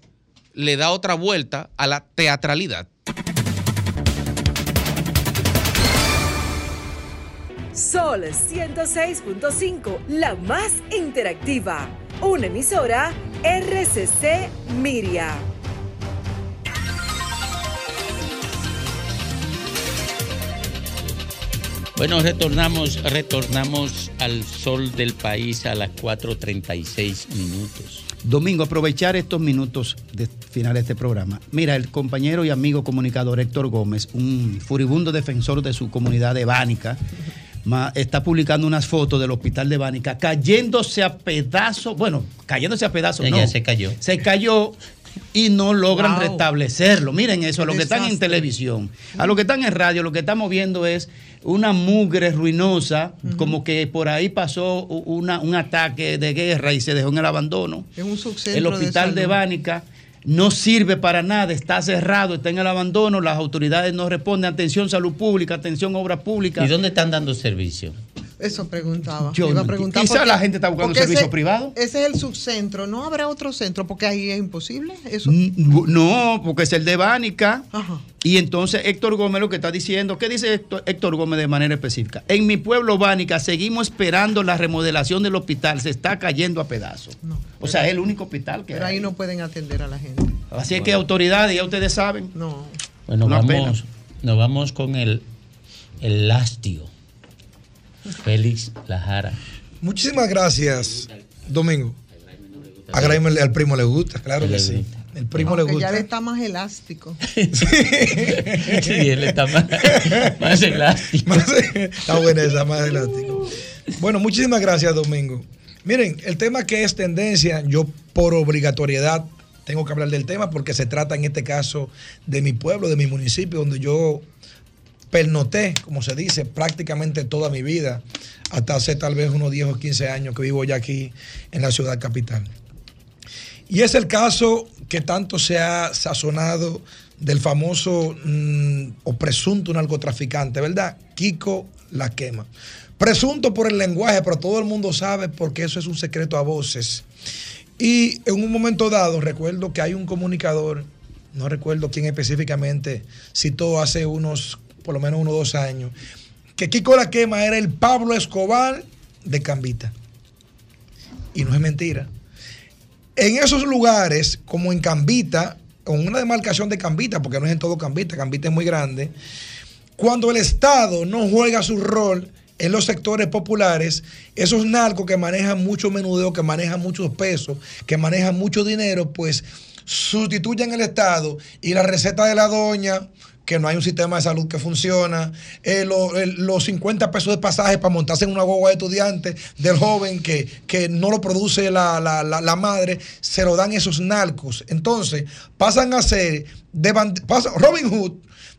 le da otra vuelta a la teatralidad. Sol 106.5, la más interactiva. Una emisora RCC Miria. Bueno, retornamos, retornamos al sol del país a las 4.36 minutos. Domingo, aprovechar estos minutos de final de este programa. Mira, el compañero y amigo comunicador Héctor Gómez, un furibundo defensor de su comunidad de Bánica, ma- está publicando unas fotos del hospital de Bánica cayéndose a pedazos, bueno, cayéndose a pedazos, Ella no. se cayó. Se cayó y no logran Wow. restablecerlo. Miren eso, a los que están en televisión, a los que están en radio, lo que estamos viendo es una mugre ruinosa, como que por ahí pasó una- un ataque de guerra y se dejó en el abandono. Es un subcentro El hospital de, salud. Bánica no sirve para nada, está cerrado, está en el abandono, las autoridades no responden. Atención salud pública, atención obra pública. ¿Y dónde están dando servicio? Eso preguntaba. Yo Iba a no preguntar entiendo. Quizá porque- la gente está buscando porque servicio ese- privado. Ese es el subcentro. ¿No habrá otro centro? Porque ahí es imposible. Eso. No, porque es el de Bánica. Ajá. Y entonces Héctor Gómez lo que está diciendo, ¿qué dice Héctor, Héctor Gómez de manera específica? En mi pueblo Bánica seguimos esperando la remodelación del hospital, se está cayendo a pedazos. o sea, es el único hospital que Pero hay. ahí no pueden atender a la gente. Así es que autoridades, ya ustedes saben. No. Bueno, Una vamos, nos vamos con el, el lastio. Félix Lajara. Muchísimas gracias, Domingo. A Graeme le- al primo le gusta, claro que sí. El primo le Aunque ya gusta. le está más elástico. Sí, él está más, más elástico. Está buena esa, más elástico. Bueno, muchísimas gracias, Domingo. Miren, el tema que es tendencia, yo por obligatoriedad tengo que hablar del tema porque se trata en este caso de mi pueblo, de mi municipio, donde yo pernoté, como se dice, prácticamente toda mi vida, hasta hace tal vez unos 10 o 15 años que vivo ya aquí en la ciudad capital. Y es el caso que tanto se ha sazonado del famoso mm, o presunto narcotraficante, ¿verdad? Kiko La Quema. Presunto por el lenguaje, pero todo el mundo sabe porque eso es un secreto a voces. Y en un momento dado, recuerdo que hay un comunicador, no recuerdo quién específicamente, citó hace unos, por lo menos unos dos años, que Kiko La Quema era el Pablo Escobar de Cambita. Y no es mentira. En esos lugares, como en Cambita, con una demarcación de Cambita, porque no es en todo Cambita, Cambita es muy grande, cuando el Estado no juega su rol en los sectores populares, esos narcos que manejan mucho menudeo, que manejan muchos pesos, que manejan mucho dinero, pues sustituyen el Estado y la receta de la doña, que no hay un sistema de salud que funciona, eh, lo- los 50 pesos de pasaje para montarse en una guagua de estudiante del joven que, que no lo produce la, la- la- madre, se lo dan esos narcos. Entonces pasan a ser de Robin Hood,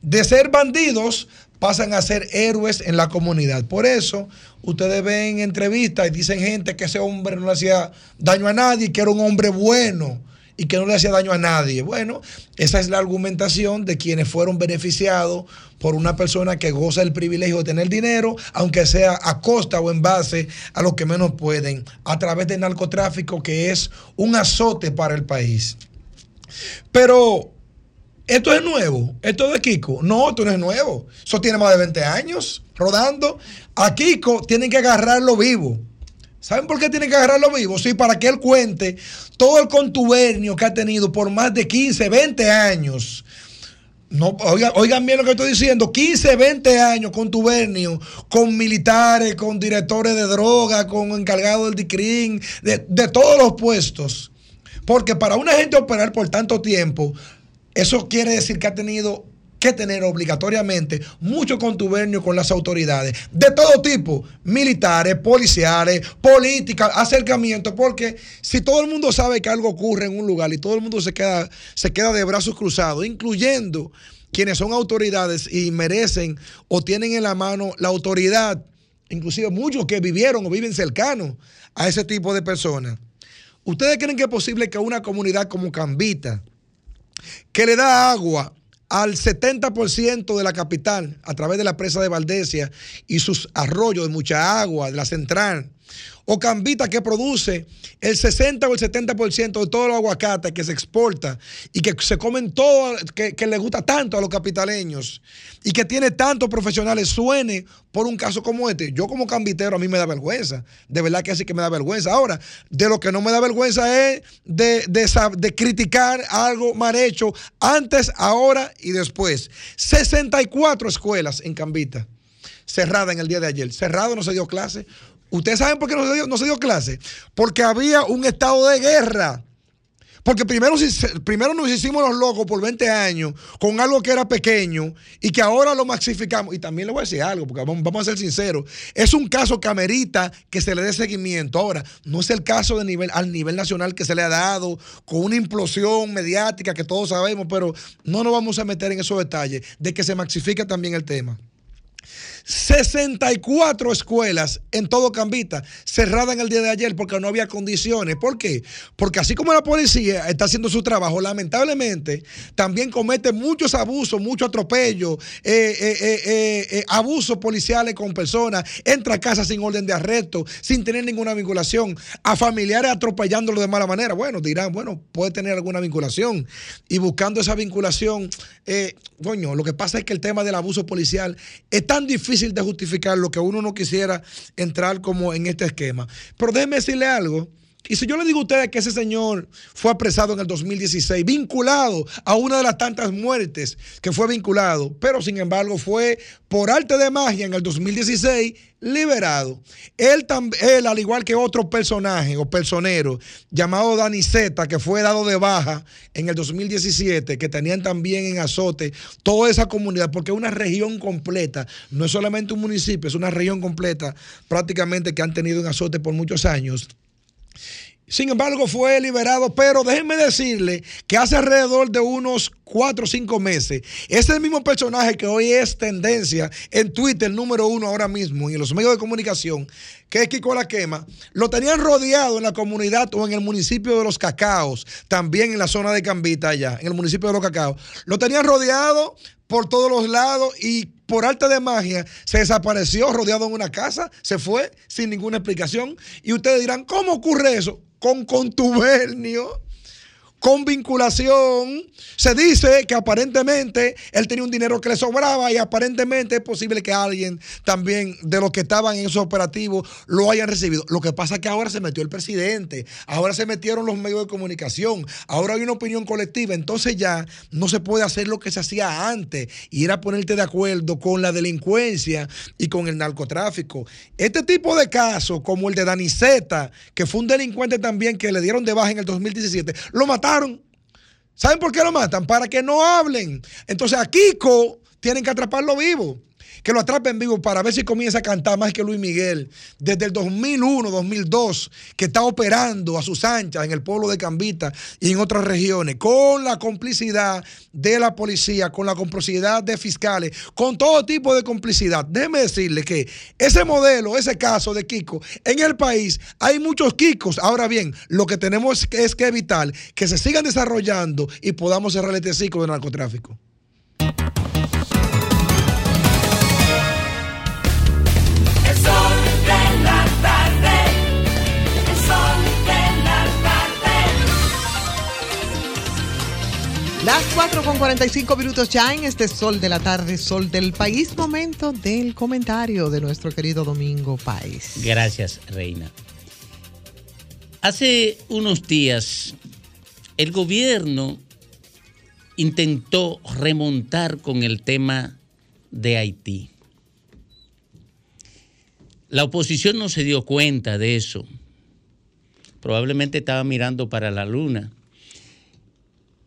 de ser bandidos, pasan a ser héroes en la comunidad. Por eso, ustedes ven entrevistas y dicen gente que ese hombre no hacía daño a nadie, que era un hombre bueno y que no le hacía daño a nadie. Bueno, esa es la argumentación de quienes fueron beneficiados por una persona que goza el privilegio de tener dinero, aunque sea a costa o en base a lo que menos pueden, a través del narcotráfico, que es un azote para el país. Pero esto es nuevo, esto de Kiko. No, esto no es nuevo. Eso tiene más de 20 años rodando. A Kiko tienen que agarrarlo vivo. ¿Saben por qué tienen que agarrarlo vivo? Sí, para que él cuente todo el contubernio que ha tenido por más de 15, 20 años. No, oigan, oigan bien lo que estoy diciendo, 15, 20 años contubernio con militares, con directores de droga, con encargados del DICRIN, de, de todos los puestos. Porque para una gente operar por tanto tiempo, eso quiere decir que ha tenido que tener obligatoriamente mucho contubernio con las autoridades de todo tipo, militares, policiales, políticas, acercamientos, porque si todo el mundo sabe que algo ocurre en un lugar y todo el mundo se queda, se queda de brazos cruzados, incluyendo quienes son autoridades y merecen o tienen en la mano la autoridad, inclusive muchos que vivieron o viven cercanos a ese tipo de personas. ¿Ustedes creen que es posible que una comunidad como Cambita, que le da agua al 70% de la capital a través de la presa de Valdesia y sus arroyos de mucha agua, de la central, o Cambita que produce el 60 o el 70% de todo el aguacate que se exporta y que se comen todo, que, que le gusta tanto a los capitaleños y que tiene tantos profesionales, suene por un caso como este. Yo como cambitero a mí me da vergüenza, de verdad que sí que me da vergüenza. Ahora, de lo que no me da vergüenza es de, de, de criticar algo mal hecho antes, ahora y después. 64 escuelas en Cambita. cerrada en el día de ayer. Cerrado, no se dio clase. ¿Ustedes saben por qué no se dio, clase? Porque había un estado de guerra. Porque primero, primero nos hicimos los locos por 20 años con algo que era pequeño y que ahora lo maxificamos. Y también le voy a decir algo, porque vamos, vamos a ser sinceros. Es un caso que amerita que se le dé seguimiento. Ahora, no es el caso de nivel, al nivel nacional que se le ha dado, con una implosión mediática que todos sabemos, pero no nos vamos a meter en esos detalles de que se maxifica también el tema. 64 escuelas en todo Cambita cerradas en el día de ayer porque no había condiciones. ¿Por qué? Porque así como la policía está haciendo su trabajo, lamentablemente también comete muchos abusos, mucho atropello, eh, eh, eh, abusos policiales con personas, entra a casa sin orden de arresto, sin tener ninguna vinculación, a familiares atropellándolo de mala manera. Bueno, dirán, bueno, puede tener alguna vinculación. Y buscando esa vinculación, coño, lo que pasa es que el tema del abuso policial es tan difícil de justificar lo que uno no quisiera entrar como en este esquema. Pero déjeme decirle algo. Y si yo le digo a ustedes que ese señor fue apresado en el 2016, vinculado a una de las tantas muertes que fue vinculado, pero sin embargo fue por arte de magia en el 2016 liberado. Él, él al igual que otro personaje o personero llamado Dani Zeta, que fue dado de baja en el 2017, que tenían también en azote toda esa comunidad, porque es una región completa, no es solamente un municipio, es una región completa prácticamente que han tenido en azote por muchos años. Sin embargo, fue liberado, pero déjenme decirle que hace alrededor de unos cuatro o cinco meses, ese mismo personaje que hoy es tendencia en Twitter número uno ahora mismo y en los medios de comunicación, que es Kiko La Quema, lo tenían rodeado en la comunidad o en el municipio de Los Cacaos, también en la zona de Cambita allá, en el municipio de Los Cacaos. Lo tenían rodeado por todos los lados y por arte de magia se desapareció rodeado en una casa, se fue sin ninguna explicación. Y ustedes dirán, ¿cómo ocurre eso? Con contubernio con vinculación. Se dice que aparentemente él tenía un dinero que le sobraba y aparentemente es posible que alguien también de los que estaban en esos operativos lo hayan recibido. Lo que pasa es que ahora se metió el presidente, ahora se metieron los medios de comunicación, ahora hay una opinión colectiva, entonces ya no se puede hacer lo que se hacía antes, ir a ponerte de acuerdo con la delincuencia y con el narcotráfico. Este tipo de casos, como el de Daniceta, que fue un delincuente también que le dieron de baja en el 2017, lo mataron. ¿Saben por qué lo matan? Para que no hablen. Entonces a Kiko tienen que atraparlo vivo. Que lo atrapen vivo para ver si comienza a cantar más que Luis Miguel. Desde el 2001, 2002, que está operando a sus anchas en el pueblo de Cambita y en otras regiones, con la complicidad de la policía, con la complicidad de fiscales, con todo tipo de complicidad. Déjeme decirle que ese modelo, ese caso de Kiko, en el país hay muchos Kikos. Ahora bien, lo que tenemos es que evitar que se sigan desarrollando y podamos cerrar este ciclo de narcotráfico. Las 4 con 45 minutos ya en este sol de la tarde, sol del país. Momento del comentario de nuestro querido Domingo País. Gracias, Reina. Hace unos días, el gobierno intentó remontar con el tema de Haití. La oposición no se dio cuenta de eso. Probablemente estaba mirando para la luna.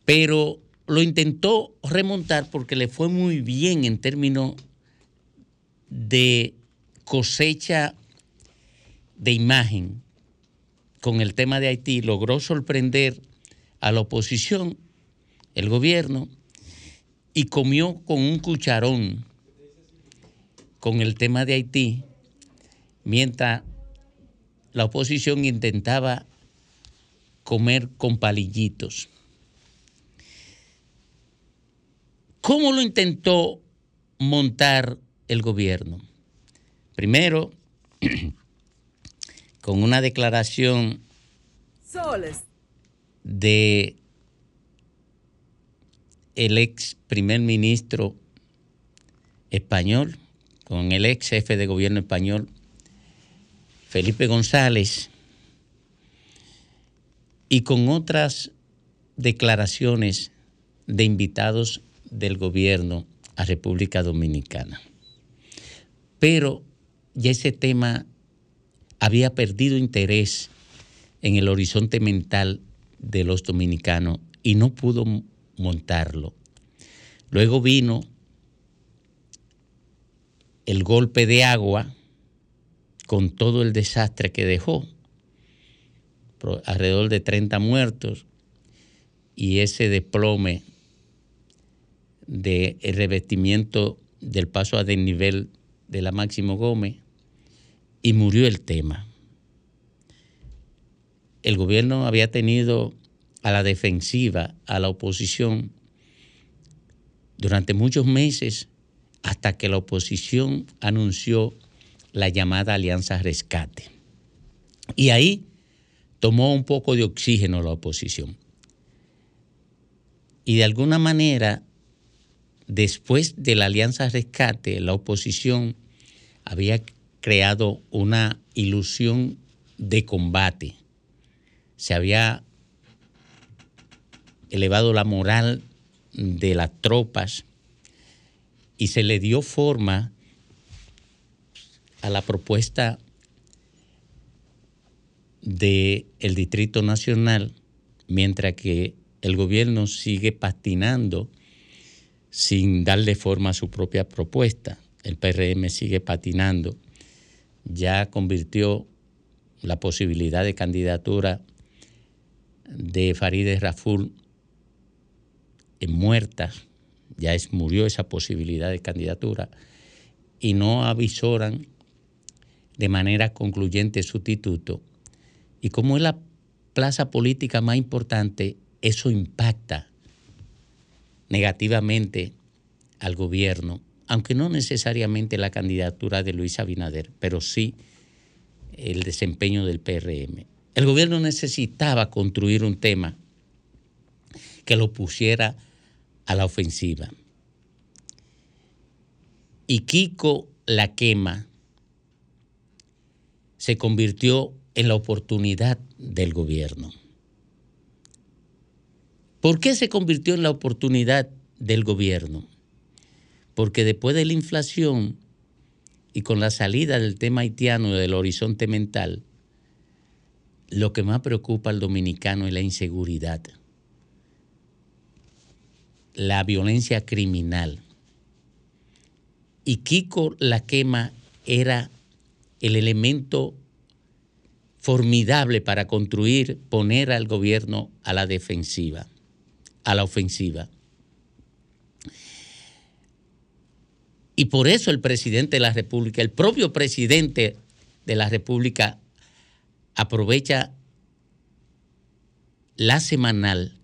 Pero lo intentó remontar porque le fue muy bien en términos de cosecha de imagen con el tema de Haití. Logró sorprender a la oposición, el gobierno, y comió con un cucharón con el tema de Haití, mientras la oposición intentaba comer con palillitos. ¿Cómo lo intentó montar el gobierno? Primero, con una declaración Soles. de el ex primer ministro español, con el ex jefe de gobierno español, Felipe González, y con otras declaraciones de invitados del gobierno a República Dominicana. pero ya ese tema había perdido interés en el horizonte mental de los dominicanos y no pudo montarlo. Luego vino el golpe de agua con todo el desastre que dejó, alrededor de 30 muertos y ese desplome del revestimiento del paso a desnivel de la Máximo Gómez y murió el tema. El gobierno había tenido a la defensiva a la oposición durante muchos meses hasta que la oposición anunció la llamada Alianza Rescate. Y ahí tomó un poco de oxígeno la oposición. Y de alguna manera, después de la Alianza Rescate, la oposición había creado una ilusión de combate. Se había elevado la moral de las tropas y se le dio forma a la propuesta del el Distrito Nacional, mientras que el gobierno sigue patinando sin darle forma a su propia propuesta. El PRM sigue patinando. Ya convirtió la posibilidad de candidatura de Farideh Raful en muerta. Ya es, murió esa posibilidad de candidatura. Y no avisoran de manera concluyente sustituto. Y como es la plaza política más importante, eso impacta negativamente al gobierno, aunque no necesariamente la candidatura de Luis Abinader, pero sí el desempeño del PRM. El gobierno necesitaba construir un tema que lo pusiera a la ofensiva. Y Kiko la quema se convirtió en la oportunidad del gobierno. ¿Por qué se convirtió en la oportunidad del gobierno? Porque después de la inflación y con la salida del tema haitiano del horizonte mental, lo que más preocupa al dominicano es la inseguridad, la violencia criminal. Y Kiko la quema era el elemento formidable para construir, poner al gobierno a la defensiva, a la ofensiva. Y por eso el presidente de la República, el propio presidente de la República, aprovecha la semanal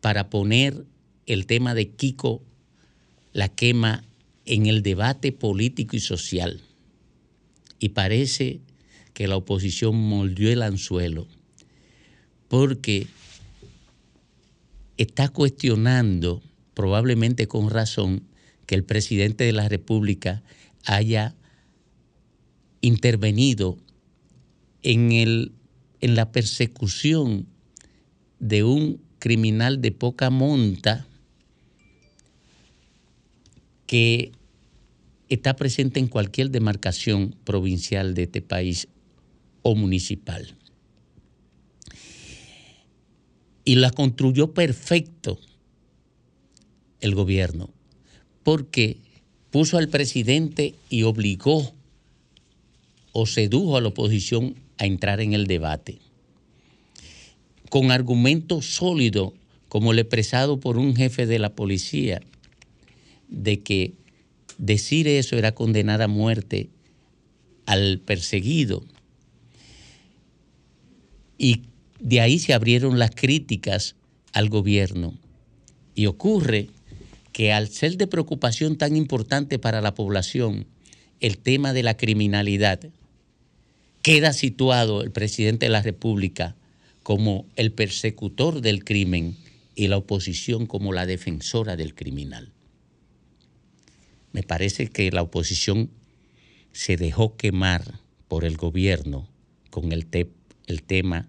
para poner el tema de Kiko la quema en el debate político y social y parece que la oposición moldeó el anzuelo porque está cuestionando, probablemente con razón, que el presidente de la República haya intervenido en, el, en la persecución de un criminal de poca monta que está presente en cualquier demarcación provincial de este país o municipal. Y la construyó perfecto el gobierno, porque puso al presidente y obligó o sedujo a la oposición a entrar en el debate, con argumentos sólidos, como el expresado por un jefe de la policía, de que decir eso era condenar a muerte al perseguido. Y de ahí se abrieron las críticas al gobierno. Y ocurre que al ser de preocupación tan importante para la población el tema de la criminalidad, queda situado el presidente de la República como el persecutor del crimen y la oposición como la defensora del criminal me parece que la oposición se dejó quemar por el gobierno con el, el tema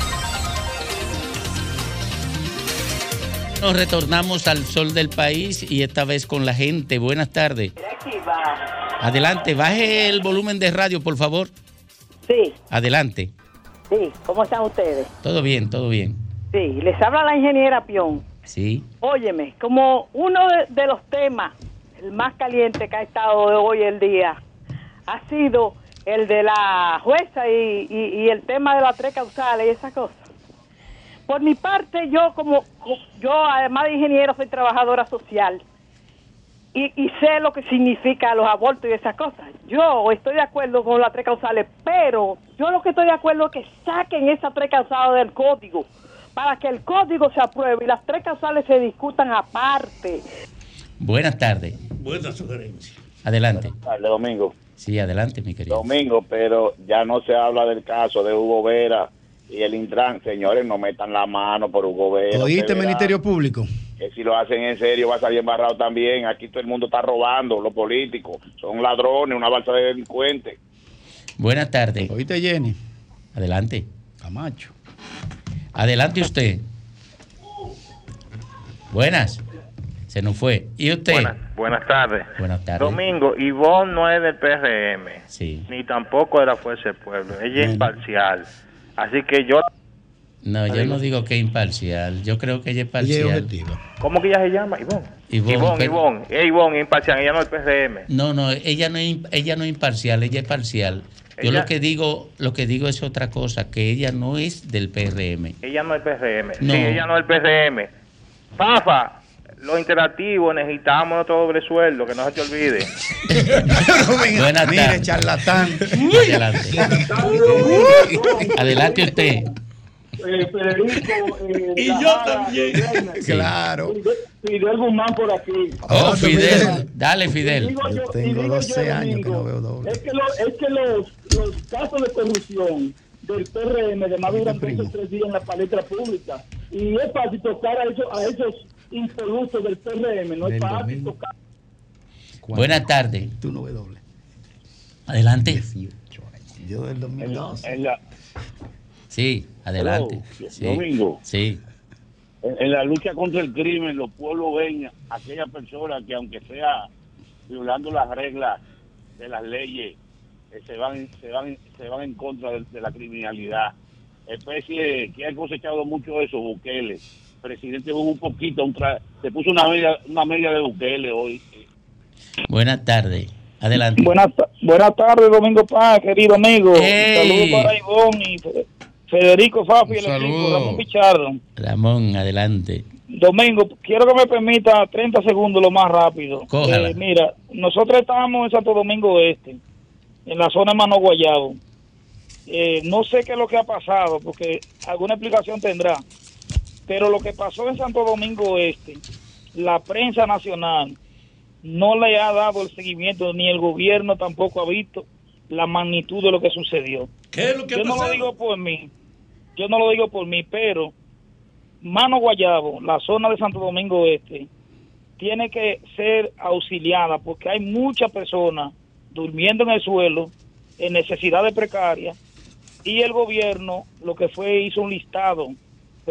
Nos retornamos al sol del país y esta vez con la gente. Buenas tardes. Adelante, baje el volumen de radio, por favor. Sí, Adelante. sí. ¿Cómo están ustedes? Todo bien, todo bien. Sí, les habla la ingeniera Pion. Sí. Óyeme, como uno de, los temas, el más caliente que ha estado hoy el día, ha sido el de la jueza y, y- y el tema de las tres causales y esas cosas. Por mi parte, yo como yo además de ingeniero soy trabajadora social y, y sé lo que significa los abortos y esas cosas. Yo estoy de acuerdo con las tres causales, pero yo lo que estoy de acuerdo es que saquen esas tres causales del código para que el código se apruebe y las tres causales se discutan aparte. Buenas tardes. Buena sugerencia. Adelante. Dale, Domingo. Sí, adelante, mi querido. Domingo, pero ya no se habla del caso de Hugo Vera y el Intran. Señores, no metan la mano por Hugo Vera. ¿Oíste, Ministerio Público? Que si lo hacen en serio va a salir embarrado también. Aquí todo el mundo está robando, los políticos. Son ladrones, una balsa de delincuentes. Buenas tardes. ¿Oíste, Jenny? Adelante. Camacho. Adelante usted. Buenas. Se nos fue. ¿Y usted? Buenas, buenas tardes. Buenas tardes. Domingo, Ivonne no es del PRM, Sí. ni tampoco de la Fuerza del Pueblo. Ella es imparcial. Así que yo... No, yo no digo que es imparcial. Yo creo que ella es parcial. ¿Cómo que ella se llama? Ivonne. Ivonne, Ivonne, Ivonne. Es Ivonne, es imparcial. Ella no es del PRM. No, no, ella no es, ella no es imparcial, ella es parcial. Yo Ella- lo que digo, lo que digo es otra cosa, que ella no es del PRM. Ella no es PRM. No. Sí, ella no es PRM. Pafa, lo interactivo, necesitamos otro doble sueldo, que no se te olvide. Buenas Mire, tardes. charlatán. Adelante. Adelante usted. Eh, Federico, eh, Y yo Lajara, también. Reina. Claro. Fidel- Guzmán por aquí. Oh, Fidel. Dale, Fidel. Digo yo- Tengo digo 12 yo, años que no veo doble. Es que, lo- es que los, los casos de corrupción del PRM de más duran tres días en la palestra pública. Y es fácil tocar a esos, a esos impolutos del PRM, no es fácil tocar. Buenas tardes. Tú no ves doble. Adelante. Yo del 2012. En la, Sí, adelante. Hello, Sí. Domingo. Sí. en, en la lucha contra el crimen, los pueblos ven a aquellas personas que, aunque sea violando las reglas de las leyes, eh, se van se van se van en contra de, de la criminalidad. Especie que ha cosechado mucho eso, Bukele. Presidente hubo un poquito, un tra- se puso una media, una media de Bukele hoy. Buenas tardes. Adelante. Buenas, ta- buenas tardes, Domingo Paz, querido amigo. Saludos para Ivonne y Fe- Federico Fafi y el equipo, Ramón Pichardo. Ramón, adelante. Domingo, quiero que me permita 30 segundos lo más rápido. Eh, mira, nosotros estamos en Santo Domingo Este, en la zona de Mano Guayabo. Eh, no sé qué es lo que ha pasado, porque alguna explicación tendrá. Pero lo que pasó en Santo Domingo Este, la prensa nacional no le ha dado el seguimiento, ni el gobierno tampoco ha visto la magnitud de lo que sucedió. ¿Qué es lo que Yo ha no lo digo por mí, yo no lo digo por mí, pero Mano Guayabo, la zona de Santo Domingo Este, tiene que ser auxiliada porque hay muchas personas durmiendo en el suelo en necesidades precarias y el gobierno lo que fue hizo un listado,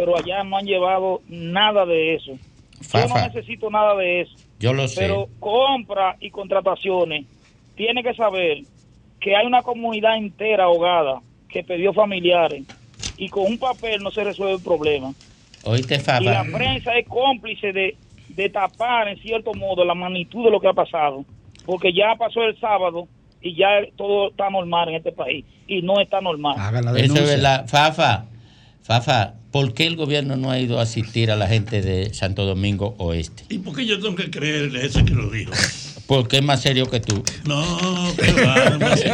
pero allá no han llevado nada de eso. Yo no Fafa. necesito nada de eso. Yo lo sé. Pero compra y contrataciones, tiene que saber que hay una comunidad entera ahogada que pidió familiares y con un papel no se resuelve el problema. Oíste, Y la Fafa. prensa es cómplice de, de tapar en cierto modo la magnitud de lo que ha pasado, porque ya pasó el sábado y ya todo está normal en este país y no está normal. Eso es verdad. Fafa, Fafa, ¿por qué el gobierno no ha ido a asistir a la gente de Santo Domingo Oeste? ¿Y por qué yo tengo que creerle ese que lo dijo? Porque es más serio que tú. No, que va, me hace-